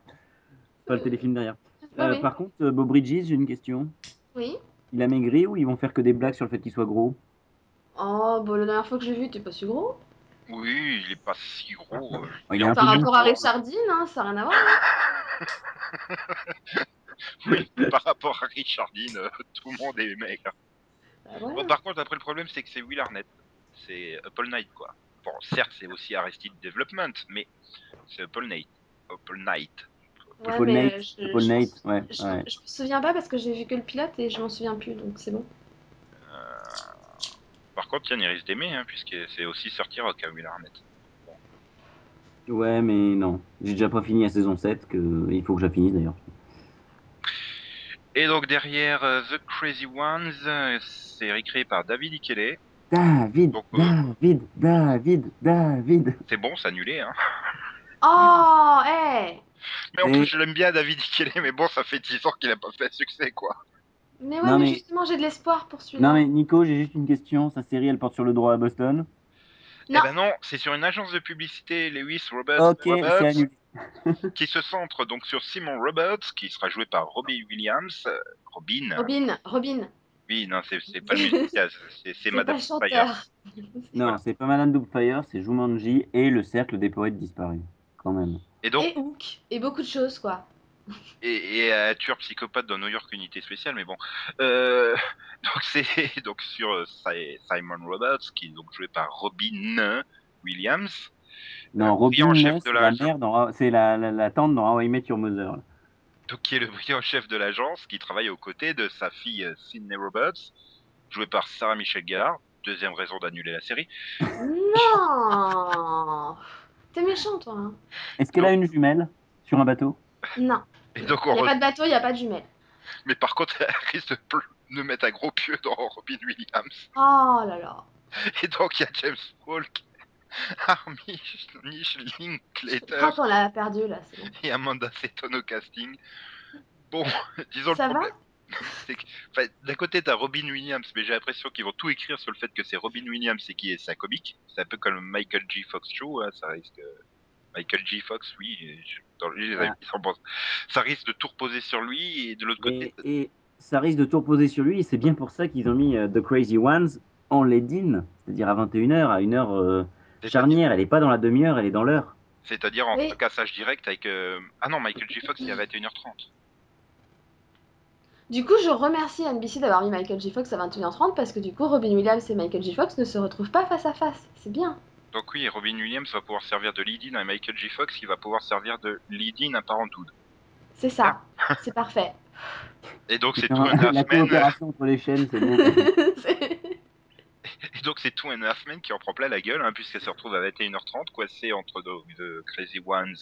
Pas le téléfilm derrière. Oui, Euh, oui. Par contre, euh, Bob Bridges, j'ai une question. Oui. Il a maigri ou ils vont faire que des blagues sur le fait qu'il soit gros? Oh, bon, la dernière fois que j'ai vu, t'es pas si gros. Oui, il est pas si gros. euh. Oh, Il est un Par rapport à. Richardine, hein, ça n'a rien à voir. Oui, par rapport à Richardine, tout le monde est maigre. Bah, voilà. Bon, par contre, après, le problème, c'est que c'est Will Arnett. C'est Apple Knight, quoi. Bon, certes, c'est aussi Arrested Development, mais c'est Apple Knight. Apple Knight. Ouais, Paul Nate, euh, je, Paul je- je- ouais. je me souviens pas parce que j'ai vu que le pilote et je m'en souviens plus, donc c'est bon. Par contre, Yann, il risque d'aimer, hein, puisque c'est aussi sortir Rock à Will Arnett. Ouais, mais non. J'ai déjà pas fini la saison 7, que... il faut que je la finisse d'ailleurs. Et donc, derrière euh, The Crazy Ones, euh, c'est récréé par David Ikele. David, Donc, euh, David, David, David. C'est bon, c'est annulé, hein. Oh, hé Mais en Et- plus, je l'aime bien, David Ikele, mais bon, ça fait 10 ans qu'il a pas fait un succès, quoi. Mais ouais, Non, mais, mais- justement, j'ai de l'espoir pour celui-là. Non mais Nico, j'ai juste une question. Sa série, elle porte sur le droit à Boston? Non. Eh ben non, c'est sur une agence de publicité, Lewis Roberts, Ok, Roberts, c'est annulé. qui se centre donc sur Simon Roberts, qui sera joué par Robbie Williams. euh, Robin. Robin, Robin, Oui, non, c'est pas le musicien, c'est- Madame Fire. Non, c'est pas Madame Doubtfire, c'est Jumanji et le cercle des poètes disparus. Quand même. Et donc, Et Hook, et beaucoup de choses, quoi. et, et un tueur psychopathe dans New York Unité Spéciale, mais bon. Euh, donc c'est donc sur euh, Si- Simon Roberts, qui est donc joué par Robin Williams. Non, brillant Robin, chef de c'est la- la mère dans- c'est la, la, la tante dans How I Met Your Mother. là. donc qui est le brillant chef de l'agence, qui travaille aux côtés de sa fille euh, Sydney Roberts, jouée par Sarah Michelle Gellar. Deuxième raison d'annuler la série. Non T'es méchant, toi. hein. Est-ce qu'elle a une jumelle sur un bateau? Non. Et donc Il n'y a re- pas de bateau, il n'y a pas de jumelles. Mais par contre, elle risque de, de mettre un gros pieu dans Robin Williams. Oh là là. Et donc il y a James Falk, Armish Nish Linklater Quand on l'a perdu, là, bon. et Amanda Seton au casting. Bon, disons Ça le problème. D'un côté, t'as Robin Williams, mais j'ai l'impression qu'ils vont tout écrire sur le fait que c'est Robin Williams et qui est c'est un comique. C'est un peu comme le Michael G. Fox Show, hein, ça risque. Michael G. Fox, oui, je- dans les ils s'en pensent. Ça risque de tout reposer sur lui et de l'autre côté, et, et ça risque de tout reposer sur lui, et c'est bien pour ça qu'ils ont mis euh, The Crazy Ones en lead-in, c'est-à-dire à 21h, à une heure euh, c'est-à-dire- charnière. Elle n'est pas dans la demi-heure, elle est dans l'heure. c'est-à-dire en Oui. cassage direct avec. euh, Ah non, Michael G. Fox, il y a 21h30. Du coup, je remercie NBC d'avoir mis Michael J. Fox à 21h30 parce que du coup, Robin Williams et Michael J. Fox ne se retrouvent pas face à face. C'est bien. Donc oui, Robin Williams va pouvoir servir de lead-in à Michael J. Fox, qui va pouvoir servir de lead-in à Parenthood. C'est ça. C'est parfait. Et donc c'est tout la coopération entre les chaînes, c'est bon. Donc c'est tout un half men qui en prend plein la gueule, hein, puisqu'elle se retrouve à 21h30, coincée entre donc, The Crazy Ones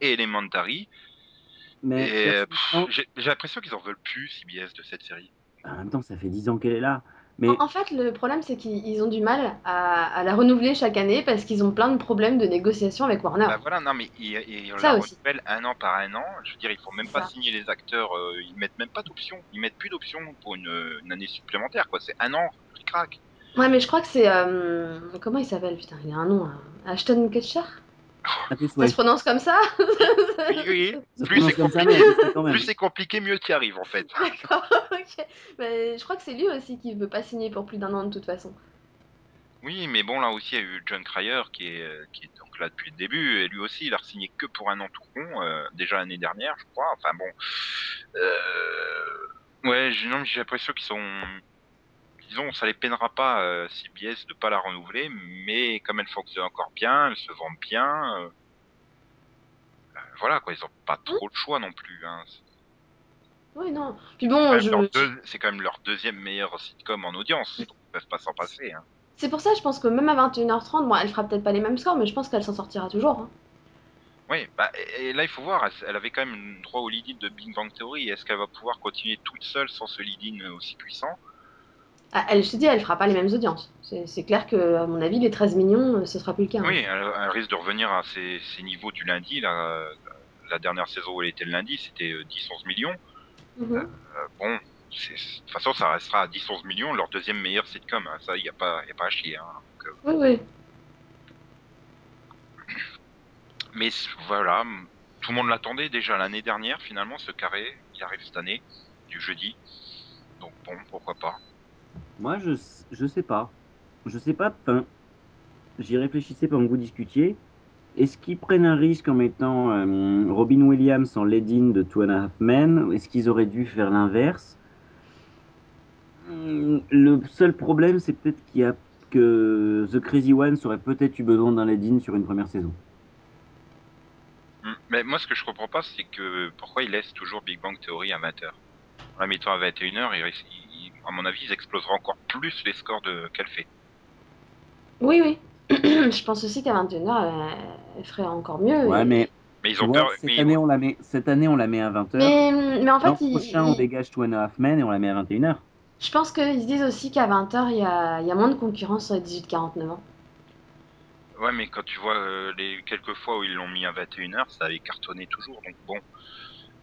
et Elementary. Mais Et euh, personnellement, pff, j'ai j'ai l'impression qu'ils en veulent plus, CBS, de cette série. en même temps, ça fait 10 ans qu'elle est là. Mais En en fait, le problème, c'est qu'ils ils ont du mal à, à la renouveler chaque année parce qu'ils ont plein de problèmes de négociation avec Warner. Bah voilà, non mais ils, ils Ça la aussi. renouvellent un an par un an. Je veux dire, il faut même C'est pas ça. signer les acteurs, euh, ils mettent même pas d'options. Ils mettent plus d'options pour une, une année supplémentaire, quoi. C'est un an, crac. Ouais, mais je crois que c'est. euh, Comment il s'appelle Putain, il a un nom. hein. Ashton Kutcher? Ça fait Ça se prononce comme ça? Oui, oui. Ça se Plus prononce c'est comme ça, mais elle existe quand même. Plus c'est compliqué, mieux tu y arrives en fait. D'accord, ok. Mais je crois que c'est lui aussi qui veut pas signer pour plus d'un an de toute façon. Oui, mais bon, là aussi, il y a eu John Cryer qui est, euh, qui est donc là depuis le début, et lui aussi, il a signé que pour un an tout rond, euh, déjà l'année dernière, je crois. Enfin bon. Euh... Ouais, j'ai non, j'ai l'impression qu'ils sont. Disons, ça les peinera pas, euh, CBS, de pas la renouveler, mais comme elle fonctionne encore bien, elle se vend bien. euh, euh, voilà, quoi, ils ont pas trop le choix non plus. Hein. C'est Oui, non. Puis quand bon, même je... leur deux- c'est quand même leur deuxième meilleur sitcom en audience, donc ils peuvent pas s'en passer. Hein. c'est pour ça, je pense que même à 21h30, bon, elle fera peut-être pas les mêmes scores, mais je pense qu'elle s'en sortira toujours. hein. Oui, bah, et, là il faut voir, elle, avait quand même droit au lead-in de Big Bang Theory, est-ce qu'elle va pouvoir continuer toute seule sans ce lead-in aussi puissant? Elle, je te dis, elle fera pas les mêmes audiences. C'est clair que, à mon avis, les 13 millions, euh, ce sera plus le cas. hein. Oui, elle, elle risque de revenir à ses, ses niveaux du lundi, là, la dernière saison où elle était le lundi, c'était euh, 10-11 millions. Mhm. Euh, bon, de toute façon ça restera à 10-11 millions, leur deuxième meilleur sitcom, hein, ça il n'y a, pas- y a pas à chier. Hein. Donc, euh, Oui, oui. mais voilà, tout le monde l'attendait déjà l'année dernière finalement, ce carré qui arrive cette année, du jeudi. Donc bon, pourquoi pas. Moi, je, je sais pas. Je sais pas. J'y réfléchissais pendant que vous discutiez. Est-ce qu'ils prennent un risque en mettant euh, Robin Williams en lead-in de Two and a Half Men? Est-ce qu'ils auraient dû faire l'inverse? Hum, Le seul problème, c'est peut-être qu'il y a que The Crazy Ones aurait peut-être eu besoin d'un lead-in sur une première saison. Hmm. Mais moi, ce que je comprends pas, c'est que pourquoi ils laissent toujours Big Bang Theory à 20h En la mettant à 21h, ils, ils- à mon avis, ils exploseront encore plus les scores de qu'elle fait. Oui, oui. je pense aussi qu'à 21h, elle, elle ferait encore mieux. Ouais, et- mais Mais ils ont peur. cette, mais- année, on la met, cette année, on la met à 20h. Mais, mais en fait, il- prochain, il- on dégage Two and a Half Men et on la met à 21h. je pense qu'ils se disent aussi qu'à 20h, il y a, il y a moins de concurrence sur les 18-49 ans. Ouais, mais quand tu vois euh, les quelques fois où ils l'ont mis à 21h, ça avait cartonné toujours. Donc bon.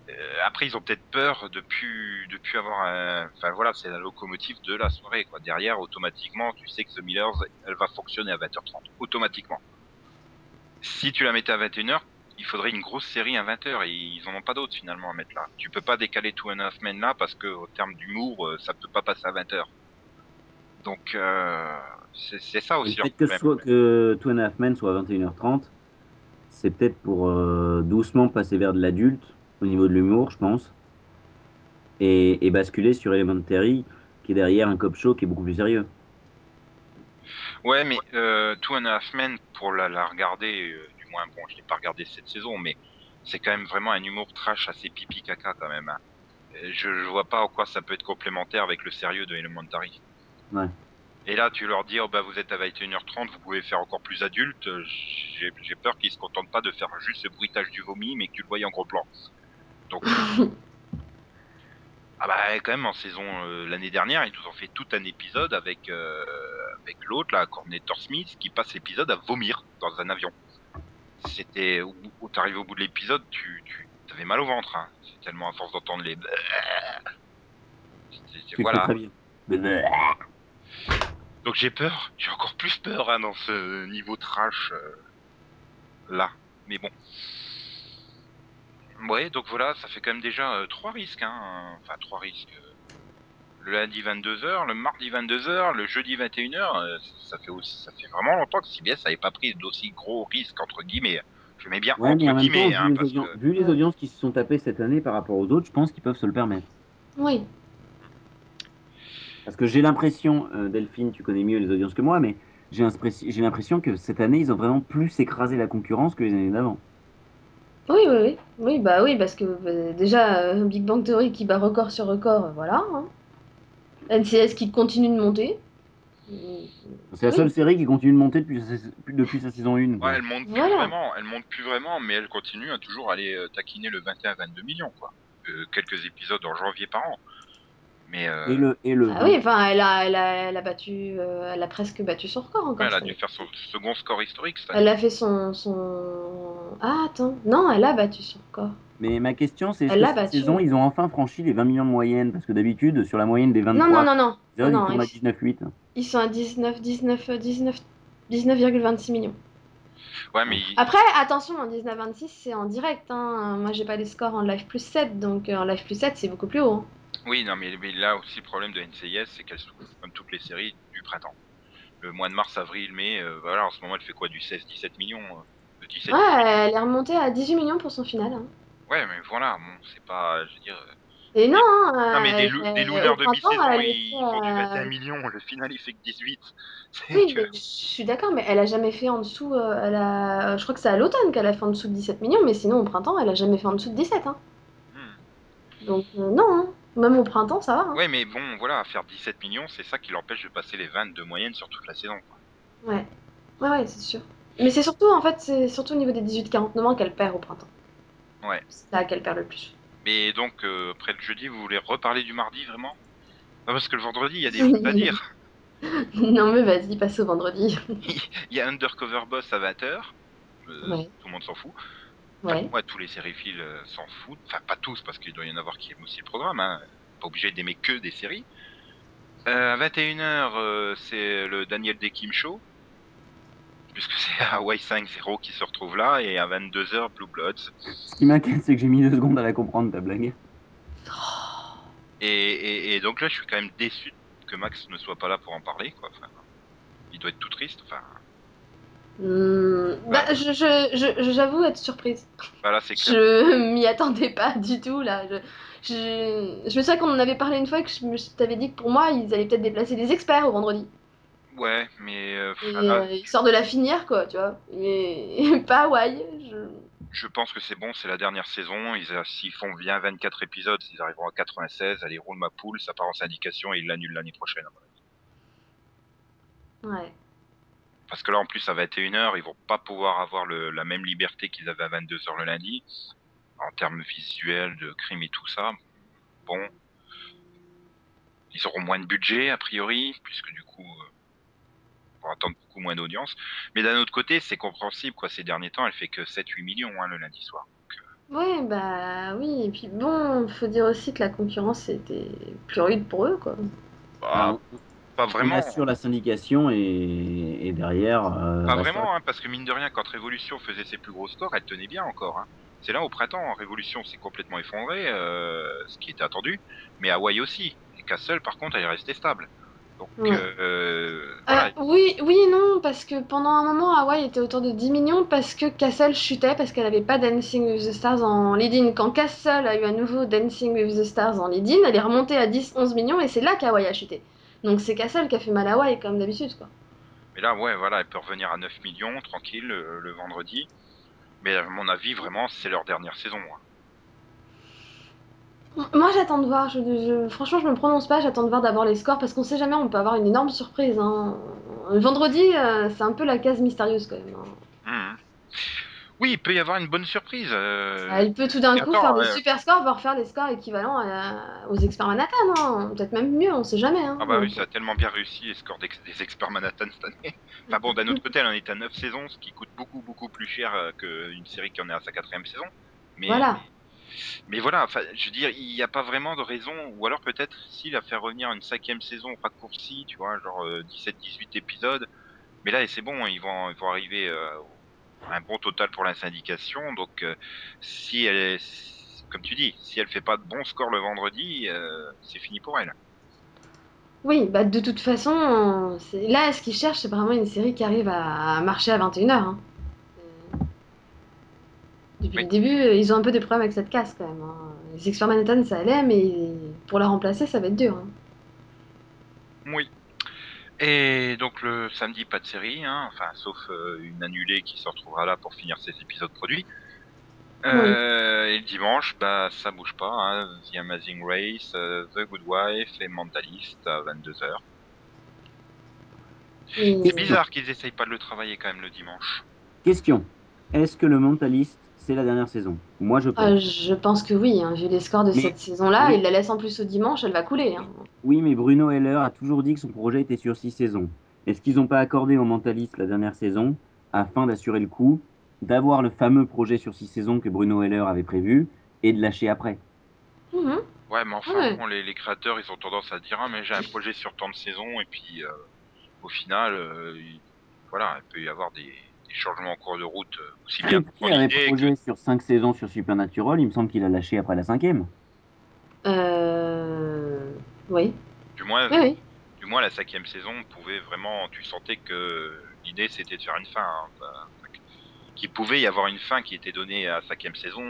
Euh, après, ils ont peut-être peur de plus, de plus avoir un. Enfin voilà, c'est la locomotive de la soirée. Quoi. Derrière, automatiquement, tu sais que The Millers, elle va fonctionner à 20h30. Automatiquement. Si tu la mettais à 21h, il faudrait une grosse série à 20h et ils en ont pas d'autres finalement à mettre là. Tu peux pas décaler a Half Men là parce que au terme d'humour, euh, ça peut pas passer à 20h. Donc euh, c'est ça aussi. leur que, soit, que Two and a Half Men soit à 21h30, c'est peut-être pour euh, doucement passer vers de l'adulte au niveau de l'humour, je pense, et, et basculer sur Elementary, qui est derrière un cop show qui est beaucoup plus sérieux. Ouais, mais euh, Two and a Half Men, pour la, la regarder, euh, du moins, bon, je l'ai pas regardé cette saison, mais c'est quand même vraiment un humour trash assez pipi caca quand même. hein. Je, je vois pas en quoi ça peut être complémentaire avec le sérieux de Elementary. Ouais. Et là, tu leur dis, oh, bah, vous êtes à 21h30, vous pouvez faire encore plus adulte. J'ai j'ai peur qu'ils se contentent pas de faire juste ce bruitage du vomi, mais que tu le voyes en gros plan. Donc, ah bah, quand même, en saison euh, l'année dernière, ils nous ont fait tout un épisode avec, euh, avec l'autre, là, Cornetor Smith, qui passe l'épisode à vomir dans un avion. C'était où, où t'arrives au bout de l'épisode, tu, tu avais mal au ventre. Hein. C'est tellement à force d'entendre les. C'était- Tu le Voilà. fais très bien. Donc j'ai peur, j'ai encore plus peur hein, dans ce niveau trash euh, là. Mais bon. Ouais, donc voilà, ça fait quand même déjà euh, trois risques. Hein. Enfin, trois risques. euh. Le lundi 22h, le mardi 22h, le jeudi 21h, euh, ça fait aussi, ça fait vraiment longtemps que CBS n'avait pas pris d'aussi gros risques entre guillemets. Je mets bien Ouais, mais en entre temps, guillemets, vu, hein, les parce audien- que vu les audiences qui se sont tapées cette année par rapport aux autres, je pense qu'ils peuvent se le permettre. Oui. Parce que j'ai l'impression, euh, Delphine, tu connais mieux les audiences que moi, mais j'ai l'impression que cette année, ils ont vraiment plus écrasé la concurrence que les années d'avant. Oui, oui, oui. Oui, bah oui, parce que euh, déjà, euh, Big Bang Theory qui bat record sur record, euh, voilà. hein. NCS qui continue de monter. C'est la Oui. seule série qui continue de monter depuis, sa- depuis sa saison 1. ouais, elle monte plus Voilà. vraiment, elle monte plus vraiment, mais elle continue à toujours aller euh, taquiner le 21-22 millions quoi. Euh, quelques épisodes en janvier par an. Mais euh, Et le, et le Ah oui, enfin, elle a, elle a, elle a battu, euh, elle a presque battu son record encore. Ouais, elle a dû faire son second score historique. Elle a fait son, son... Ah, attends. Non, elle a battu son record. Mais ma question, c'est est-ce que cette battu. saison, ils ont enfin franchi les 20 millions de moyenne Parce que d'habitude, sur la moyenne des 23, Non, non, non, non. ils non, tournent à ils- 19,8. Ils sont à 19, 19, 19, 19,26 millions. Ouais, mais Après, attention, en 19,26, c'est en direct. Hein. Moi, j'ai pas les scores en live plus 7, donc euh, en live plus 7, c'est beaucoup plus haut. hein. Oui, non, mais, mais là aussi le problème de NCIS, c'est qu'elle souffre comme toutes les séries du printemps. Le mois de mars, avril, mai, euh, voilà, en ce moment, elle fait quoi du 16-17 millions euh, de 17 Ouais, elle est remontée à 18 millions pour son final. hein. Ouais, mais voilà, bon, c'est pas, je veux dire. euh, Et non, hein, Non, mais des, elle- lou- des elle- looters au de printemps, mi-saison, elle ils était, font du 21 millions, le final il fait que 18. C'est Oui, que- mais je suis d'accord, mais elle a jamais fait en dessous. euh, elle a... Je crois que c'est à l'automne qu'elle a fait en dessous de 17 millions, mais sinon au printemps, elle a jamais fait en dessous de 17. Hein. Hmm. Donc euh, non, hein. Même au printemps, ça va. hein. Ouais, mais bon, voilà, faire 17 millions, c'est ça qui l'empêche de passer les 20 de moyenne sur toute la saison. quoi. Ouais, ouais, ouais, c'est sûr. Mais c'est surtout, en fait, c'est surtout au niveau des 18-49 ans qu'elle perd au printemps. Ouais. C'est là qu'elle perd le plus. Mais donc, euh, après le jeudi, vous voulez reparler du mardi vraiment? Non, parce que le vendredi, il y a des choses à dire. non, mais vas-y, passe au vendredi. Il y a Undercover Boss à 20h. Ouais. Tout le monde s'en fout. Enfin, Ouais. moi, tous les sériphiles euh, s'en foutent. Enfin, pas tous, parce qu'il doit y en avoir qui aiment aussi le programme. Hein. Pas obligé d'aimer que des séries. Euh, à 21h, euh, c'est le Daniel Day Kim Show. Puisque c'est Hawaii 5-0 qui se retrouve là. Et à 22h, Blue Bloods. Ce qui m'inquiète, c'est que j'ai mis deux secondes à la comprendre, ta blague. Et, et, et donc là, je suis quand même déçu que Max ne soit pas là pour en parler. Quoi. Enfin, il doit être tout triste. Enfin, Hmm, bah, je, je, je- j'avoue être surprise. voilà, c'est clair. Je m'y attendais pas du tout là. Je, je, je me souviens qu'on en avait parlé une fois que je, je t'avais dit que pour moi ils allaient peut-être déplacer des experts au vendredi. Ouais, mais euh, Et, ah, euh, histoire de la finir quoi, tu vois. Mais pas Hawaï. Je... je pense que c'est bon, c'est la dernière saison. Ils, euh, s'ils font bien 24 épisodes, s'ils arriveront à 96, allez, roule ma poule, ça part en syndication et ils l'annulent l'année prochaine. Ouais. Parce que là, en plus, à 21h, ils vont pas pouvoir avoir le, la même liberté qu'ils avaient à 22h le lundi, en termes visuels, de crime et tout ça. Bon. Ils auront moins de budget, a priori, puisque du coup, euh, ils vont attendre beaucoup moins d'audience. Mais d'un autre côté, c'est compréhensible, quoi. Ces derniers temps, elle fait que 7-8 millions, hein, le lundi soir. Ouais, bah oui. Et puis bon, faut dire aussi que la concurrence était plus rude pour eux quoi. Bah, pas on vraiment. assure la syndication et, et derrière. euh, Pas vraiment, hein, parce que mine de rien, quand Révolution faisait ses plus gros scores, elle tenait bien encore. Hein. C'est là au printemps, Révolution s'est complètement effondrée, euh, ce qui était attendu, mais Hawaii aussi. Et Castle, par contre, elle est restée stable. Donc, Ouais. euh, Euh, voilà. oui, oui et non, parce que pendant un moment, Hawaii était autour de 10 millions parce que Castle chutait parce qu'elle avait pas Dancing with the Stars en lead-in. Quand Castle a eu à nouveau Dancing with the Stars en lead-in, elle est remontée à 10-11 millions et c'est là qu'Hawaii a chuté. Donc c'est Castle qui a fait mal à Hawaii, comme d'habitude, quoi. Mais là, ouais, voilà, elle peut revenir à 9 millions, tranquille, le, le vendredi. Mais à mon avis, vraiment, c'est leur dernière saison. hein. Moi j'attends de voir, je, je- franchement je me prononce pas, j'attends de voir d'abord les scores parce qu'on sait jamais, on peut avoir une énorme surprise. Hein. Le Vendredi, euh, c'est un peu la case mystérieuse quand même. hein. Oui, il peut y avoir une bonne surprise. euh, Elle peut tout d'un coup attends, faire des ouais. super scores, voire faire des scores équivalents à- aux experts Manhattan, hein. peut-être même mieux, on sait jamais. Hein. Ah bah oui, ça a tellement bien réussi les scores des experts Manhattan cette année. Enfin bon, d'un autre côté, elle en est à 9 saisons, ce qui coûte beaucoup beaucoup plus cher euh, qu'une série qui en est à sa quatrième saison. Mais Voilà. mais voilà, enfin, je veux dire, il n'y a pas vraiment de raison, ou alors peut-être s'il a fait revenir une cinquième saison raccourcie, tu vois, genre 17-18 épisodes. Mais là, c'est bon, ils vont, ils vont arriver euh, un bon total pour la syndication. Donc, euh, si elle est, comme tu dis, si elle fait pas de bons scores le vendredi, euh, c'est fini pour elle. Oui, bah de toute façon, là ce qu'ils cherchent, c'est vraiment une série qui arrive à marcher à 21h. Hein. Euh, Depuis Oui. le début, ils ont un peu des problèmes avec cette casse quand même. hein. Les experts Manhattan, ça allait, mais pour la remplacer, ça va être dur. hein. Oui. Et donc le samedi, pas de série, hein, enfin sauf euh, une annulée qui se retrouvera là pour finir ses épisodes produits. Euh, Et le dimanche, bah ça bouge pas. Hein, The Amazing Race, euh, The Good Wife et Mentalist à 22h. Et- C'est bizarre qu'ils essayent pas de le travailler quand même le dimanche. Question. Est-ce que le mentaliste, c'est la dernière saison Moi, je pense. Euh, je pense que oui, hein, vu les scores de Mais- cette saison-là, mais- il la laisse en plus au dimanche, elle va couler. hein. Oui, mais Bruno Heller a toujours dit que son projet était sur six saisons. Est-ce qu'ils n'ont pas accordé au mentaliste la dernière saison afin d'assurer le coup, d'avoir le fameux projet sur six saisons que Bruno Heller avait prévu et de lâcher après? Mhm. Ouais, mais enfin, Ouais. bon, les, les créateurs, ils ont tendance à dire, ah, mais j'ai un projet sur tant de saisons, et puis, euh, au final, euh, il- voilà, il peut y avoir des, des changements en cours de route, euh, aussi bien pour Il avait que- projet sur cinq saisons sur Supernatural, il me semble qu'il a lâché après la cinquième. Euh... Oui, du moins, oui, oui. du moins, la cinquième saison pouvait vraiment, tu sentais que l'idée, c'était de faire une fin, hein, bah, qu'il pouvait y avoir une fin qui était donnée à la cinquième saison.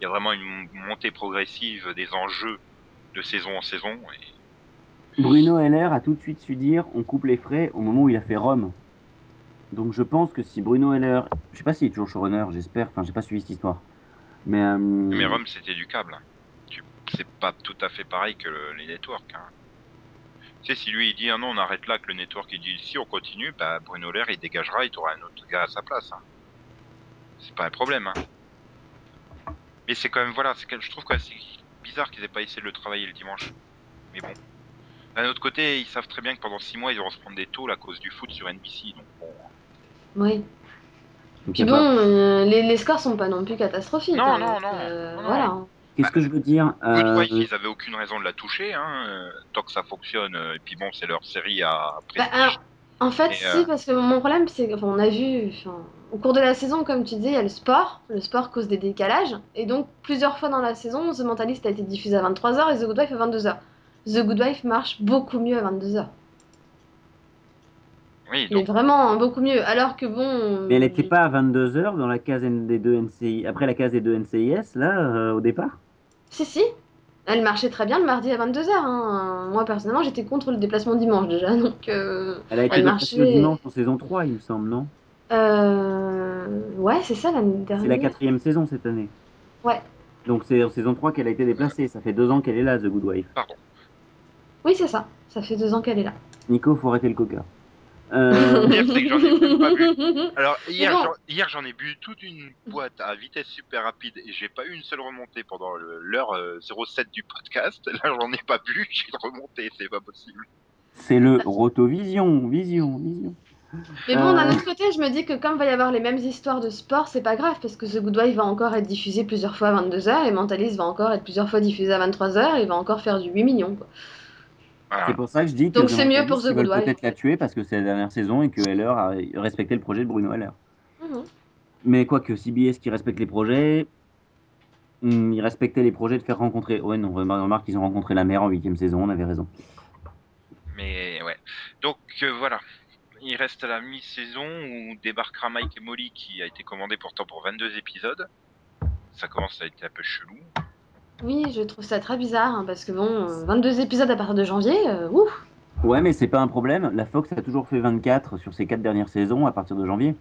Il y a vraiment une montée progressive des enjeux de saison en saison, et Bruno Heller a tout de suite su dire on coupe les frais au moment où il a fait Rome. Donc je pense que si Bruno Heller, je sais pas s'il est toujours showrunner, j'espère, enfin j'ai pas suivi cette histoire. Mais, euh, Mais Rome, c'était du câble. C'est pas tout à fait pareil que le- les networks. Hein. Tu sais, si lui il dit ah non, on arrête là, que le network il dit si on continue, bah Bruno Lair il dégagera, il t'aura un autre gars à sa place. hein. C'est pas un problème. Hein. Mais c'est quand même, voilà, que je trouve que c'est bizarre qu'ils aient pas essayé de le travailler le dimanche. Mais bon. D'un autre côté, ils savent très bien que pendant 6 mois, ils vont se prendre des taux à cause du foot sur NBC. Donc bon. Oui. donc, bon, pas- euh, les, les scores sont pas non plus catastrophiques. Non, hein, non, non, euh, non, non. Voilà. Qu'est-ce que je veux dire Good euh, Wife, ils avaient aucune raison de la toucher, hein, euh, tant que ça fonctionne. Et puis bon, c'est leur série à Bah, alors, en fait, Et, si, euh, parce que mon problème, c'est qu'on a vu, au cours de la saison, comme tu disais, il y a le sport. Le sport cause des décalages. Et donc, plusieurs fois dans la saison, The Mentalist a été diffusé à 23h et The Good Wife à 22h. The Good Wife marche beaucoup mieux à 22h. Oui, vraiment beaucoup mieux. Alors que bon. Mais elle n'était pas à 22h dans la case des deux NCI, après la case des deux NCIS, là, euh, au départ? Si, si. Elle marchait très bien le mardi à 22h. hein. Moi, personnellement, j'étais contre le déplacement dimanche déjà. Donc. euh, Elle a été Elle déplacée marchait- le dimanche en saison 3, il me semble, non? Euh, Ouais, c'est ça l'année C'est la dernière. quatrième saison cette année. Ouais. Donc c'est en saison 3 qu'elle a été déplacée. Ça fait deux ans qu'elle est là, The Good Wife. pardon. Oui, c'est ça. Ça fait deux ans qu'elle est là. Nico, faut arrêter le coca. Euh, c'est que j'en ai même pas vu. Alors hier, bon. j'en- hier j'en ai bu toute une boîte à vitesse super rapide et j'ai pas eu une seule remontée pendant le- l'heure euh, 07 du podcast. Là j'en ai pas bu, j'ai remonté, c'est pas possible. c'est le Rotovision, vision, vision. Mais bon, d'un Euh. autre côté, je me dis que comme va y avoir les mêmes histoires de sport, c'est pas grave parce que The Good Wife va encore être diffusé plusieurs fois à 22h et Mentalist va encore être plusieurs fois diffusé à 23h et va encore faire du 8 millions. Quoi. Voilà. C'est pour ça que je dis que Donc c'est mieux pour The Good Wife. peut-être la tuer parce que c'est la dernière saison et que Heller a respecté le projet de Bruno Heller. Mhm. Mais quoique CBS qui respecte les projets, hmm, ils respectaient les projets de faire rencontrer. Ouais, non, remarque, qu'ils ont rencontré la mère en huitième saison, on avait raison. Mais ouais. Donc euh, voilà, il reste à la mi-saison où débarquera Mike et Molly qui a été commandé pourtant pour 22 épisodes. Ça commence à être un peu chelou. Oui, je trouve ça très bizarre hein, parce que bon, euh, 22 épisodes à partir de janvier, euh, ouf. Ouais, mais c'est pas un problème. La Fox a toujours fait 24 sur ses quatre dernières saisons à partir de janvier.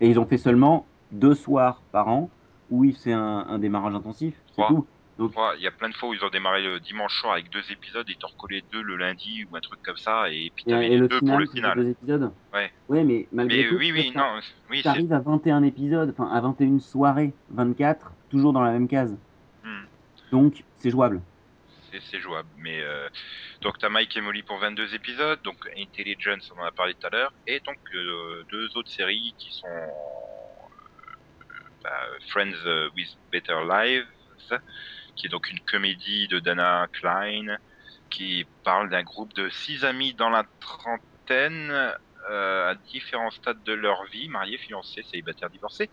Et ils ont fait seulement deux soirs par an où ils faisaient un, un démarrage intensif. C'est tout. Il y a plein de fois où ils ont démarré le dimanche soir avec deux épisodes et t'en recollé deux le lundi ou un truc comme ça et puis Et, t'avais et les le deux final, pour le final. deux épisodes. Ouais. Ouais, mais malgré Mais tout, oui, oui, ça- non, oui, arrive à 21 épisodes, enfin à 21 soirées, 24, toujours dans la même case. Donc, c'est jouable. c'est- jouable. Mais euh, donc t'as Mike et Molly pour 22 épisodes, donc Intelligence, on en a parlé tout à l'heure, et donc euh, deux autres séries qui sont euh, bah, Friends with Better Lives, qui est donc une comédie de Dana Klein, qui parle d'un groupe de six amis dans la trentaine. Euh, à différents stades de leur vie, mariés, fiancés, célibataires, divorcés,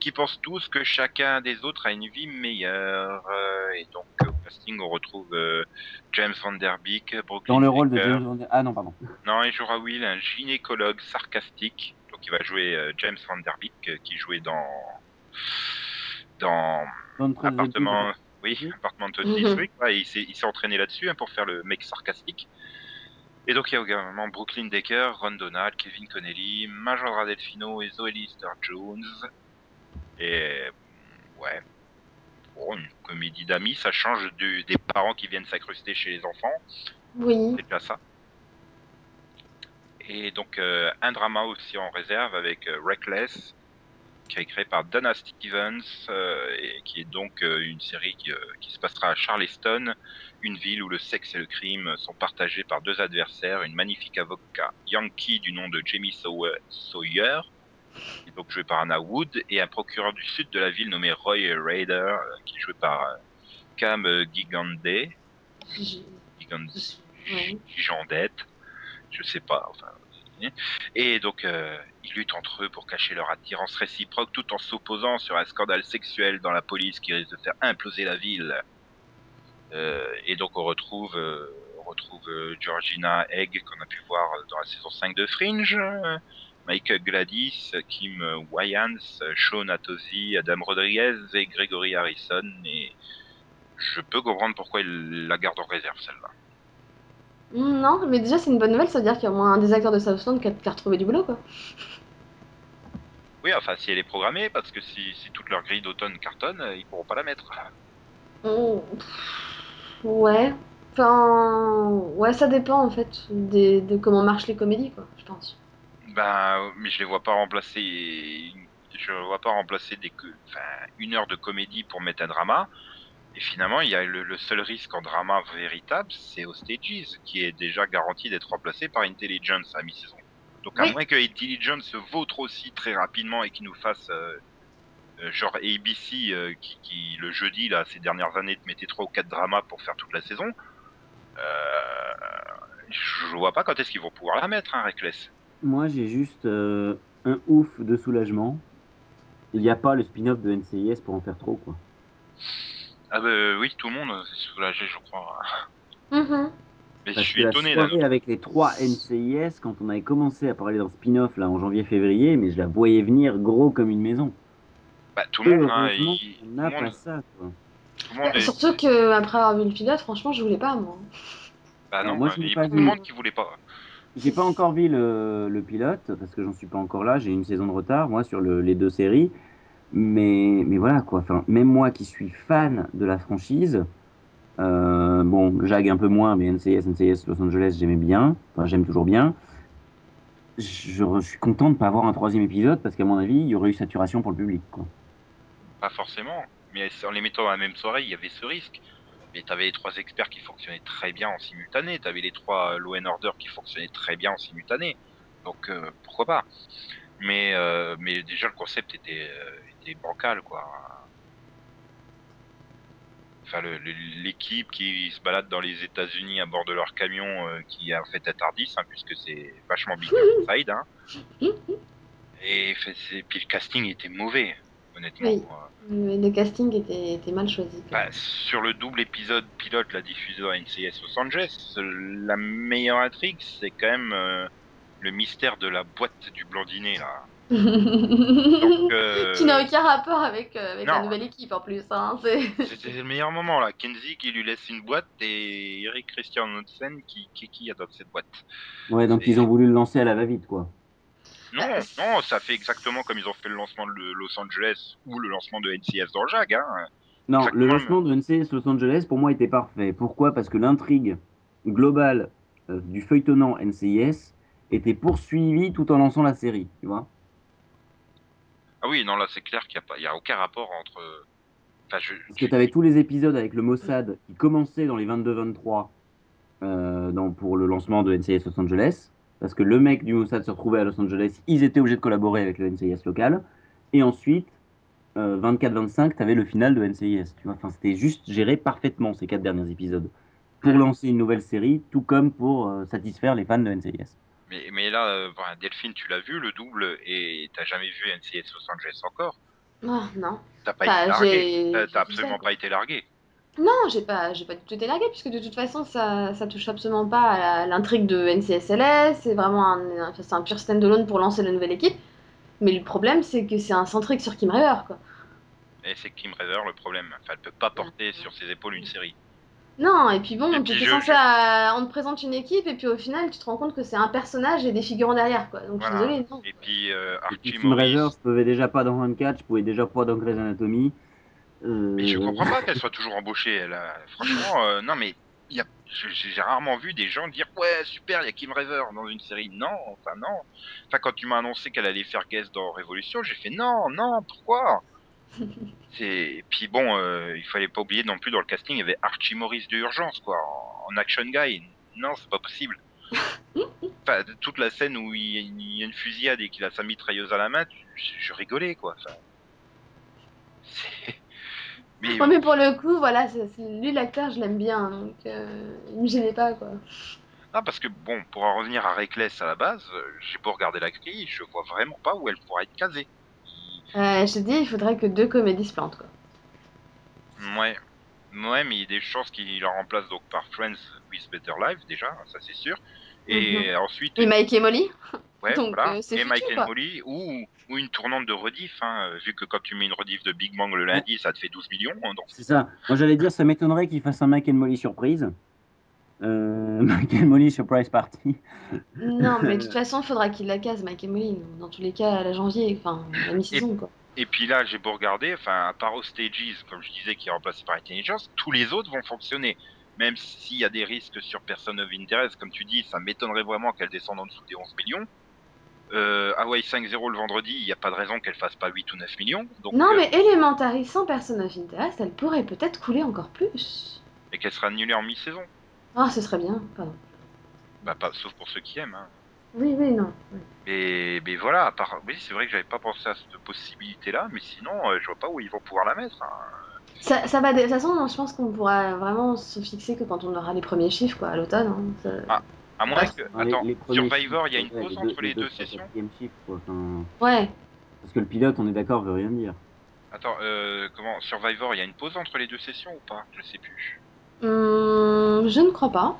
qui pensent tous que chacun des autres a une vie meilleure. euh, et donc euh, au casting, on retrouve euh, James Van Der Beek, Brooklyn Dans le rôle de. James Bond. Ah non, pardon. Non, il jouera Will, un gynécologue sarcastique. Donc il va jouer euh, James Van Der Beek, euh, qui jouait dans dans the appartement, oui, Mhm. appartement de Mhm. district. Ouais, il s'est il s'est entraîné là-dessus hein, pour faire le mec sarcastique. Et donc il y a également Brooklyn Decker, Ron Donald, Kevin Connelly, Major Delfino et Zoe Lister Jones. Et ouais, bon, une comédie d'amis, ça change du- des parents qui viennent s'incruster chez les enfants. Oui. C'est déjà ça. Et donc euh, un drama aussi en réserve avec euh, Reckless, qui est créé par Dana Stevens, euh, et qui est donc euh, une série qui, euh, qui se passera à Charleston, une ville où le sexe et le crime sont partagés par deux adversaires, une magnifique avocat yankee du nom de Jamie Saw- Sawyer, qui est donc joué par Anna Wood, et un procureur du sud de la ville nommé Roy Raider, qui est joué par Cam Gigande. Gigandette, je sais pas, enfin. Et donc, euh, ils luttent entre eux pour cacher leur attirance réciproque tout en s'opposant sur un scandale sexuel dans la police qui risque de faire imploser la ville. Euh, et donc, on retrouve, euh, Georgina Egg qu'on a pu voir dans la saison 5 de Fringe, Michael Gladys, Kim Wyans, Sean Atosi, Adam Rodriguez et Gregory Harrison. Et je peux comprendre pourquoi ils la gardent en réserve, celle-là. Non, mais déjà c'est une bonne nouvelle, ça veut dire qu'il y a au moins un des acteurs de Southland qui a, qui a retrouvé du boulot quoi. Oui, enfin, si elle est programmée, parce que si, si toute leur grille d'automne cartonne, euh, ils pourront pas la mettre. Oh, pff, Ouais. Enfin, ouais, ça dépend en fait des- de comment marchent les comédies quoi, je pense. Ben, mais je les vois pas remplacer. Je vois pas remplacer des, enfin, une heure de comédie pour mettre un drama. Et finalement, il y a le, le seul risque en drama véritable, c'est aux stages, qui est déjà garanti d'être remplacé par Intelligence à mi-saison. Donc à Oui. moins que Intelligence se vautre aussi très rapidement et qu'il nous fasse euh, euh, genre ABC euh, qui, qui le jeudi là ces dernières années te mettait trois ou quatre dramas pour faire toute la saison. Euh, je vois pas quand est-ce qu'ils vont pouvoir la mettre, hein, Reckless. Moi, j'ai juste euh, un ouf de soulagement. Il n'y a pas le spin-off de NCIS pour en faire trop, quoi. Ah bah oui, tout le monde euh, s'est soulagé, je crois. Mhm. Mais je suis que étonné la là. soirée avec les trois NCIS, quand on avait commencé à parler d'un spin-off là en janvier-février, mais je la voyais venir gros comme une maison. Bah, tout le monde, hein, il- tout n'a pas ça, quoi. tout le monde Bah, est- surtout que après avoir vu le pilote, franchement, je voulais pas moi. Bah non, moi, euh, je il y a pas beaucoup de monde qui voulait pas. J'ai pas encore vu le, le pilote parce que j'en suis pas encore là. J'ai une saison de retard moi sur le- les deux séries, mais mais voilà quoi. Enfin, même moi qui suis fan de la franchise, euh, bon, Jag un peu moins, mais NCIS, NCIS Los Angeles, j'aimais bien. Enfin, j'aime toujours bien. Je, suis content de pas avoir un troisième épisode parce qu'à mon avis, il y aurait eu saturation pour le public. Quoi. Pas forcément. Mais en les mettant dans la même soirée, il y avait ce risque. Mais t'avais les trois experts qui fonctionnaient très bien en simultané. T'avais les trois Law and Order qui fonctionnaient très bien en simultané. Donc euh, pourquoi pas? Mais euh, mais déjà le concept était euh, était bancal quoi. Enfin le- le- l'équipe qui se balade dans les États-Unis à bord de leur camion euh, qui a en fait un Tardis hein, puisque c'est vachement big inside hein. Et puis le casting était mauvais. honnêtement. Oui. Euh, Le, casting était, était mal choisi. bah, sur le double épisode pilote, la diffusée à NCS Los Angeles, la meilleure intrigue, c'est quand même euh, le mystère de la boîte du blondinet, là. Donc, euh, Qui n'a aucun rapport avec, euh, avec la nouvelle équipe en plus. Hein, c'est- C'était le meilleur moment, là. Kenzie qui lui laisse une boîte et Eric Christian Hansen qui, qui, qui a dans cette boîte. Ouais, donc Et- ils ont voulu le lancer à la va-vite, quoi. Non, Bah, non, ça fait exactement comme ils ont fait le lancement de Los Angeles ou le lancement de NCS dans le JAG, hein. Non, Exactement. le lancement de NCS Los Angeles, pour moi, était parfait. Pourquoi? Parce que l'intrigue globale euh, du feuilletonnant NCIS était poursuivie tout en lançant la série, tu vois Ah oui, non, là, c'est clair qu'il n'y a, pas- il y a aucun rapport entre... Enfin, je... Parce que tu avais tous les épisodes avec le Mossad qui commençaient dans les 22-23 euh, pour le lancement de NCIS Los Angeles. Parce que le mec du Mossad se retrouvait à Los Angeles, ils étaient obligés de collaborer avec le NCIS local. Et ensuite, euh, 24-25, tu avais le final de NCIS. Tu vois enfin, C'était juste géré parfaitement ces quatre derniers épisodes. Pour lancer une nouvelle série, tout comme pour euh, satisfaire les fans de NCIS. Mais, mais là, euh, bah, Delphine, tu l'as vu, le double, et t'as jamais vu NCS Los Angeles encore Ah, non. T'as pas Bah, été largué. T'as- absolument ça, pas été largué. Non, j'ai pas, j'ai pas du tout été larguée, puisque de toute façon, ça, ça touche absolument pas à l'intrigue de NCSLS. C'est vraiment un, un- c'est un pur standalone pour lancer la nouvelle équipe. Mais le problème, c'est que c'est un centrique sur Kim River, quoi. Et c'est Kim River le problème. Enfin, elle peut pas porter sur ses épaules une série. Non, et puis bon, Et tu es je- censé, je- à- on te présente une équipe, et puis au final, tu te rends compte que c'est un personnage et des figurants derrière, quoi. Donc je suis Voilà. désolée, non. Et puis euh, Et Archie Morris. Rivers pouvait déjà pas dans 24, je pouvais déjà pas dans Grey's Anatomy. Euh, Mais je comprends pas qu'elle soit toujours embauchée. Elle a... Franchement, euh, non mais il y a... je- j'ai rarement vu des gens dire ouais super, il y a Kim River dans une série. Non, enfin non. Enfin quand tu m'as annoncé qu'elle allait faire guest dans Révolution, j'ai fait non, non, pourquoi? Et puis bon, euh, il fallait pas oublier non plus dans le casting, il y avait Archie Morris de urgence quoi, en, action guy. Non, c'est pas possible. Enfin, toute la scène où il y a une, fusillade et qu'il a sa mitrailleuse à la main, je, je rigolais quoi. Enfin, mais Ouais, mais pour le coup, voilà, c'est- lui, l'acteur, je l'aime bien, donc euh, il me gênait pas, quoi. Ah, parce que bon, pour en revenir à Reckless à la base, euh, j'ai beau regarder la grille, je vois vraiment pas où elle pourrait être casée. Euh, je te dis, il faudrait que deux comédies se plantent, quoi. Ouais, ouais, mais il y a des chances qu'il la remplace donc par Friends with Better Life déjà, ça c'est sûr. Et ensuite, Et Mike et Molly ouais, donc, voilà, euh, c'est et Mike and quoi. Molly ou ou une tournante de rediff, hein, vu que quand tu mets une rediff de Big Bang le lundi, ça te fait 12 millions. hein, donc C'est ça. Moi, j'allais dire, ça m'étonnerait qu'il fasse un Mike and Molly surprise. Euh, Mike and Molly surprise party. Non, mais de toute façon, il faudra qu'il la case, Mike et Molly. Dans tous les cas, à la janvier, enfin, la mi-saison, quoi. Et puis là, j'ai beau regarder, enfin, à part Stages, comme je disais, qui est remplacé par Intelligence, tous les autres vont fonctionner. Même s'il y a des risques sur Person of Interest, comme tu dis, ça m'étonnerait vraiment qu'elle descende en dessous des 11 millions. Euh, Hawaii 5-0 le vendredi, il n'y a pas de raison qu'elle fasse pas 8 ou 9 millions. Donc, Non, euh, mais Elementary sans Person of Interest, elle pourrait peut-être couler encore plus. Et qu'elle sera annulée en mi-saison. Ah, ce serait bien, pardon. Bah, pas, sauf pour ceux qui aiment. Hein. Oui, oui, non. oui. Et mais voilà, à part, oui, c'est vrai que j'avais pas pensé à cette possibilité-là, mais sinon, euh, je vois pas où ils vont pouvoir la mettre. hein. Ça, ça va, de toute façon, je pense qu'on pourra vraiment se fixer que quand on aura les premiers chiffres, quoi, à l'automne. hein, ça- Ah, À moins que, les- attends, les Survivor, il y a une pause deux- entre les deux sessions. quoi. Enfin, Ouais. parce que le pilote, on est d'accord, veut rien dire. Attends, euh, comment Survivor, il y a une pause entre les deux sessions ou pas? Je sais plus. Hum, je ne crois pas.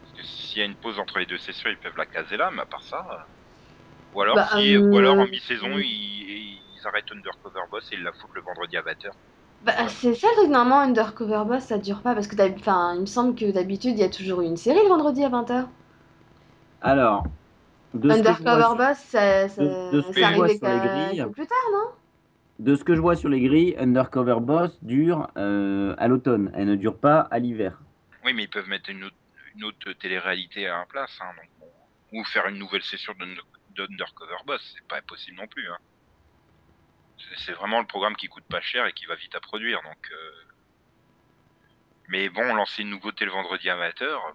Parce que s'il y a une pause entre les deux sessions, ils peuvent la caser là, mais à part ça. euh, Ou alors, Bah, si, euh, ou alors en mi-saison, oui. ils, ils arrêtent Undercover Boss et ils la foutent le vendredi à 20h. Bah, c'est ça le truc, normalement, Undercover Boss, ça dure pas, parce que d'hab- enfin, il me semble que d'habitude, il y a toujours eu une série le vendredi à 20h. Alors, de ce, que je Undercover Boss, ça, ça, de- de ce ça que je vois arrivait sur les qu'à- grilles. que plus tard, non? De ce que je vois sur les grilles, Undercover Boss dure euh, à l'automne. Elle ne dure pas à l'hiver. Oui, mais ils peuvent mettre une autre, télé-réalité à la place, hein, donc ou faire une nouvelle session d'Under- d'Undercover Boss, c'est pas impossible non plus. Hein. C'est- vraiment le programme qui coûte pas cher et qui va vite à produire, donc. euh, Mais bon, lancer une nouveauté le vendredi 20h,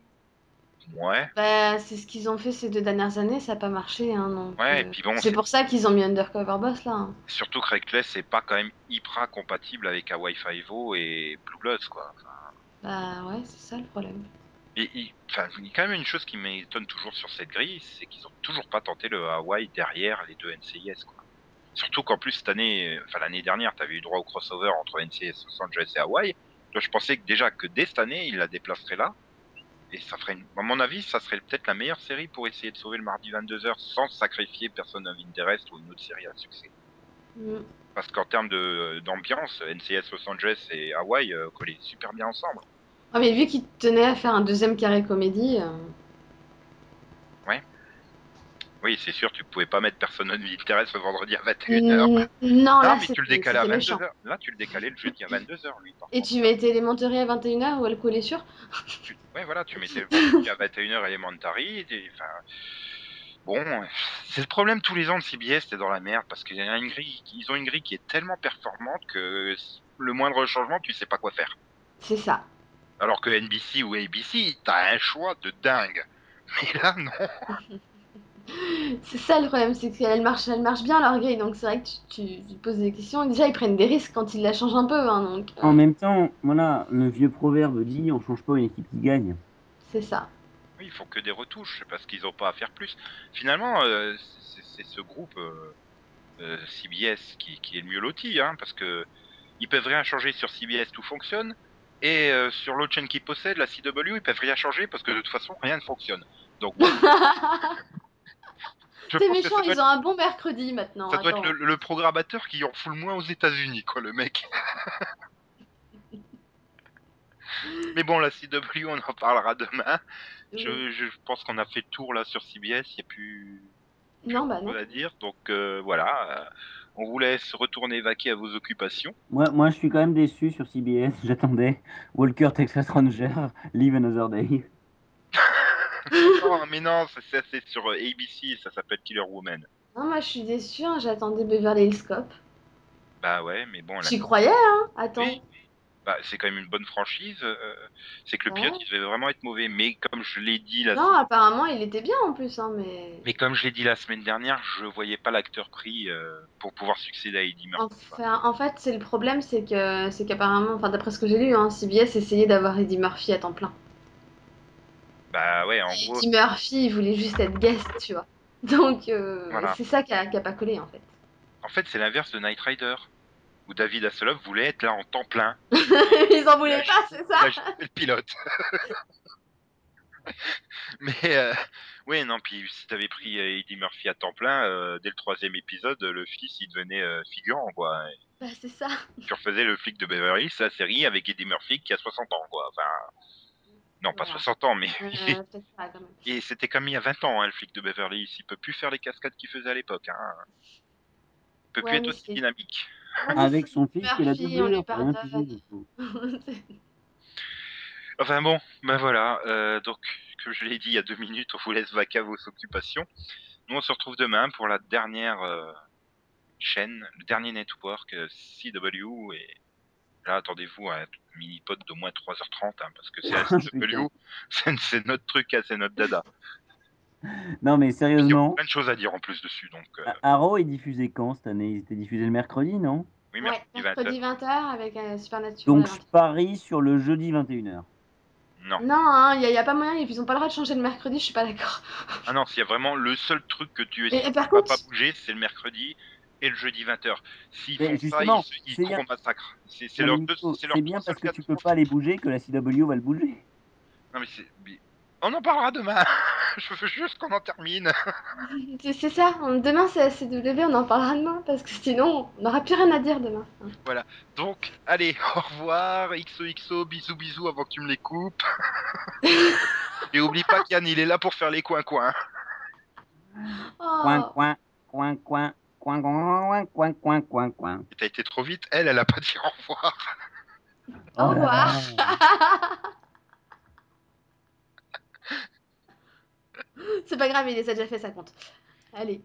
ouais. Bah, c'est ce qu'ils ont fait ces deux dernières années, ça n'a pas marché, hein, donc, Ouais, et euh, puis bon, c'est pour ça qu'ils ont mis Undercover Boss là. hein. Surtout que Reckless, c'est pas quand même hyper compatible avec Hawaii Five-O et Blue Bloods, quoi. Enfin, Bah ouais, c'est ça le problème. Et il, y a quand même une chose qui m'étonne toujours sur cette grille, c'est qu'ils ont toujours pas tenté le Hawaii derrière les deux NCIS. Quoi. Surtout qu'en plus cette année, enfin l'année dernière, tu avais eu droit au crossover entre NCS Los Angeles et Hawaï. Toi, je pensais que déjà que dès cette année, il la déplacerait là. Et ça ferait, une... à mon avis, ça serait peut-être la meilleure série pour essayer de sauver le mardi 22h sans sacrifier Person of Interest ou une autre série à succès. Mm. Parce qu'en termes de- d'ambiance, NCS Los Angeles et Hawaï euh, collaient super bien ensemble. Ah, mais vu qu'il tenait à faire un deuxième carré comédie, euh, Oui, c'est sûr, tu pouvais pas mettre Person of Interest le vendredi à 21h. mm, non, là, mais tu le décalais à c'était méchant. 22h. Là, tu le décalais le jeudi à 22h, lui. Et tu mettais Elementary à 21h où elle collait sur Ouais, voilà, tu mettais à 21h Elementary. et- Enfin, bon, c'est le problème tous les ans de CBS, t'es dans la merde parce qu'ils ont une grille qui est tellement performante que le moindre changement, tu sais pas quoi faire. C'est ça. Alors que NBC ou ABC, t'as un choix de dingue. Mais là, non. C'est ça le problème, c'est qu'elle marche, elle marche bien leur grille, donc c'est vrai que tu, tu, poses des questions. Déjà, ils prennent des risques quand ils la changent un peu, hein, donc euh, En même temps, voilà, le vieux proverbe dit on change pas une équipe qui gagne. c'est ça. Oui, ils font que des retouches parce qu'ils ont pas à faire plus. Finalement, euh, c'est ce groupe euh, euh, CBS qui, qui est le mieux loti, hein, parce que ils peuvent rien changer sur CBS, tout fonctionne, et euh, sur l'autre chaîne qu'ils possèdent, la CW, ils peuvent rien changer parce que de toute façon rien ne fonctionne. Donc, C'est méchant, ils ont un bon mercredi maintenant. ça doit être le, le programmateur qui en fout le moins aux États-Unis, quoi, le mec. Mais bon, la CW, on en parlera demain. Je, je pense qu'on a fait le tour là sur CBS, il n'y a plus Non, bah non. à dire. Donc euh, voilà, euh, on vous laisse retourner vaquer à vos occupations. Moi, moi, je suis quand même déçu sur CBS. J'attendais Walker Texas Ranger, Live Another Day. non, mais non, ça, c'est sur euh, ABC, ça s'appelle Killer Woman. Non, moi je suis déçue, hein, j'attendais Beverly Hills Cop. Bah ouais, mais bon, J'y croyais, hein Attends. Oui. bah, c'est quand même une bonne franchise. euh, c'est que le Ouais. pilote, il devait vraiment être mauvais. Mais comme je l'ai dit la Non, apparemment il était bien en plus, hein, mais. mais comme je l'ai dit la semaine dernière, je voyais pas l'acteur pris euh, pour pouvoir succéder à Eddie Murphy. Enfin, en fait, c'est le problème, c'est que c'est qu'apparemment, enfin d'après ce que j'ai lu, hein, CBS essayait d'avoir Eddie Murphy à temps plein. Bah ouais, en gros, Eddie Murphy, il voulait juste être guest, tu vois. Donc euh, Voilà. c'est ça qui a, pas collé en fait. en fait, c'est l'inverse de Knight Rider, où David Hasselhoff voulait être là en temps plein. Ils en voulaient pas, c'est ça le pilote. Mais euh, oui, non, puis si t'avais pris euh, Eddie Murphy à temps plein, euh, dès le troisième épisode, le fils il devenait figurant, quoi. Bah c'est ça. Tu refaisais le flic de Beverly la série avec Eddie Murphy qui a 60 ans, quoi. Enfin, non, pas Voilà. 60 ans, mais Euh, peut-être pas, quand même. et c'était comme il y a 20 ans, hein, le flic de Beverly Hills. Il peut plus faire les cascades qu'il faisait à l'époque. Hein. Il peut Ouais, plus être aussi dynamique. Avec son fils piger, du coup. Enfin bon, ben voilà. euh, donc, comme je l'ai dit il y a deux minutes, on vous laisse vaquer à vos occupations. Nous, on se retrouve demain pour la dernière euh, chaîne, le dernier network euh, CW. Et là, attendez-vous à un mini-pod d'au moins 3h30, hein, parce que c'est c'est notre truc, hein, c'est notre dada. Non, mais Il y a sérieusement, plein de choses à dire en plus dessus, donc euh, Arrow est diffusé quand cette année? Il était diffusé le mercredi, non? Oui, Ouais, mercredi 20 mercredi 20h avec euh, Supernatural. Donc je 20. parie sur le jeudi 21h. Non. Non, hein, il n'y a, pas moyen, ils ont pas le droit de changer le mercredi, je suis pas d'accord. Ah non, s'il y a vraiment le seul truc que tu es Et- et par contre- pas bouger, c'est le mercredi et le jeudi 20h. S'ils font ça, justement, ils, ils c'est courent bien- au massacre. C'est leur bien parce que tu peux pas les bouger que la CW va le bouger. Non mais c'est. On en parlera demain. Je veux juste qu'on en termine. C'est ça, demain c'est CW, on en parlera demain, parce que sinon on n'aura plus rien à dire demain. Donc, allez, au revoir. XOXO, bisous bisous avant que tu me les coupes. et oublie pas qu'Yann, il est là pour faire les coins-coins. Oh. Coin, coin, coin, coin, coin, coin, coin, coin, coin, coin. Et T'as été trop vite. Elle, elle a pas dit au revoir. Au Oh revoir. c'est pas grave, il les a déjà fait, ça compte. Allez.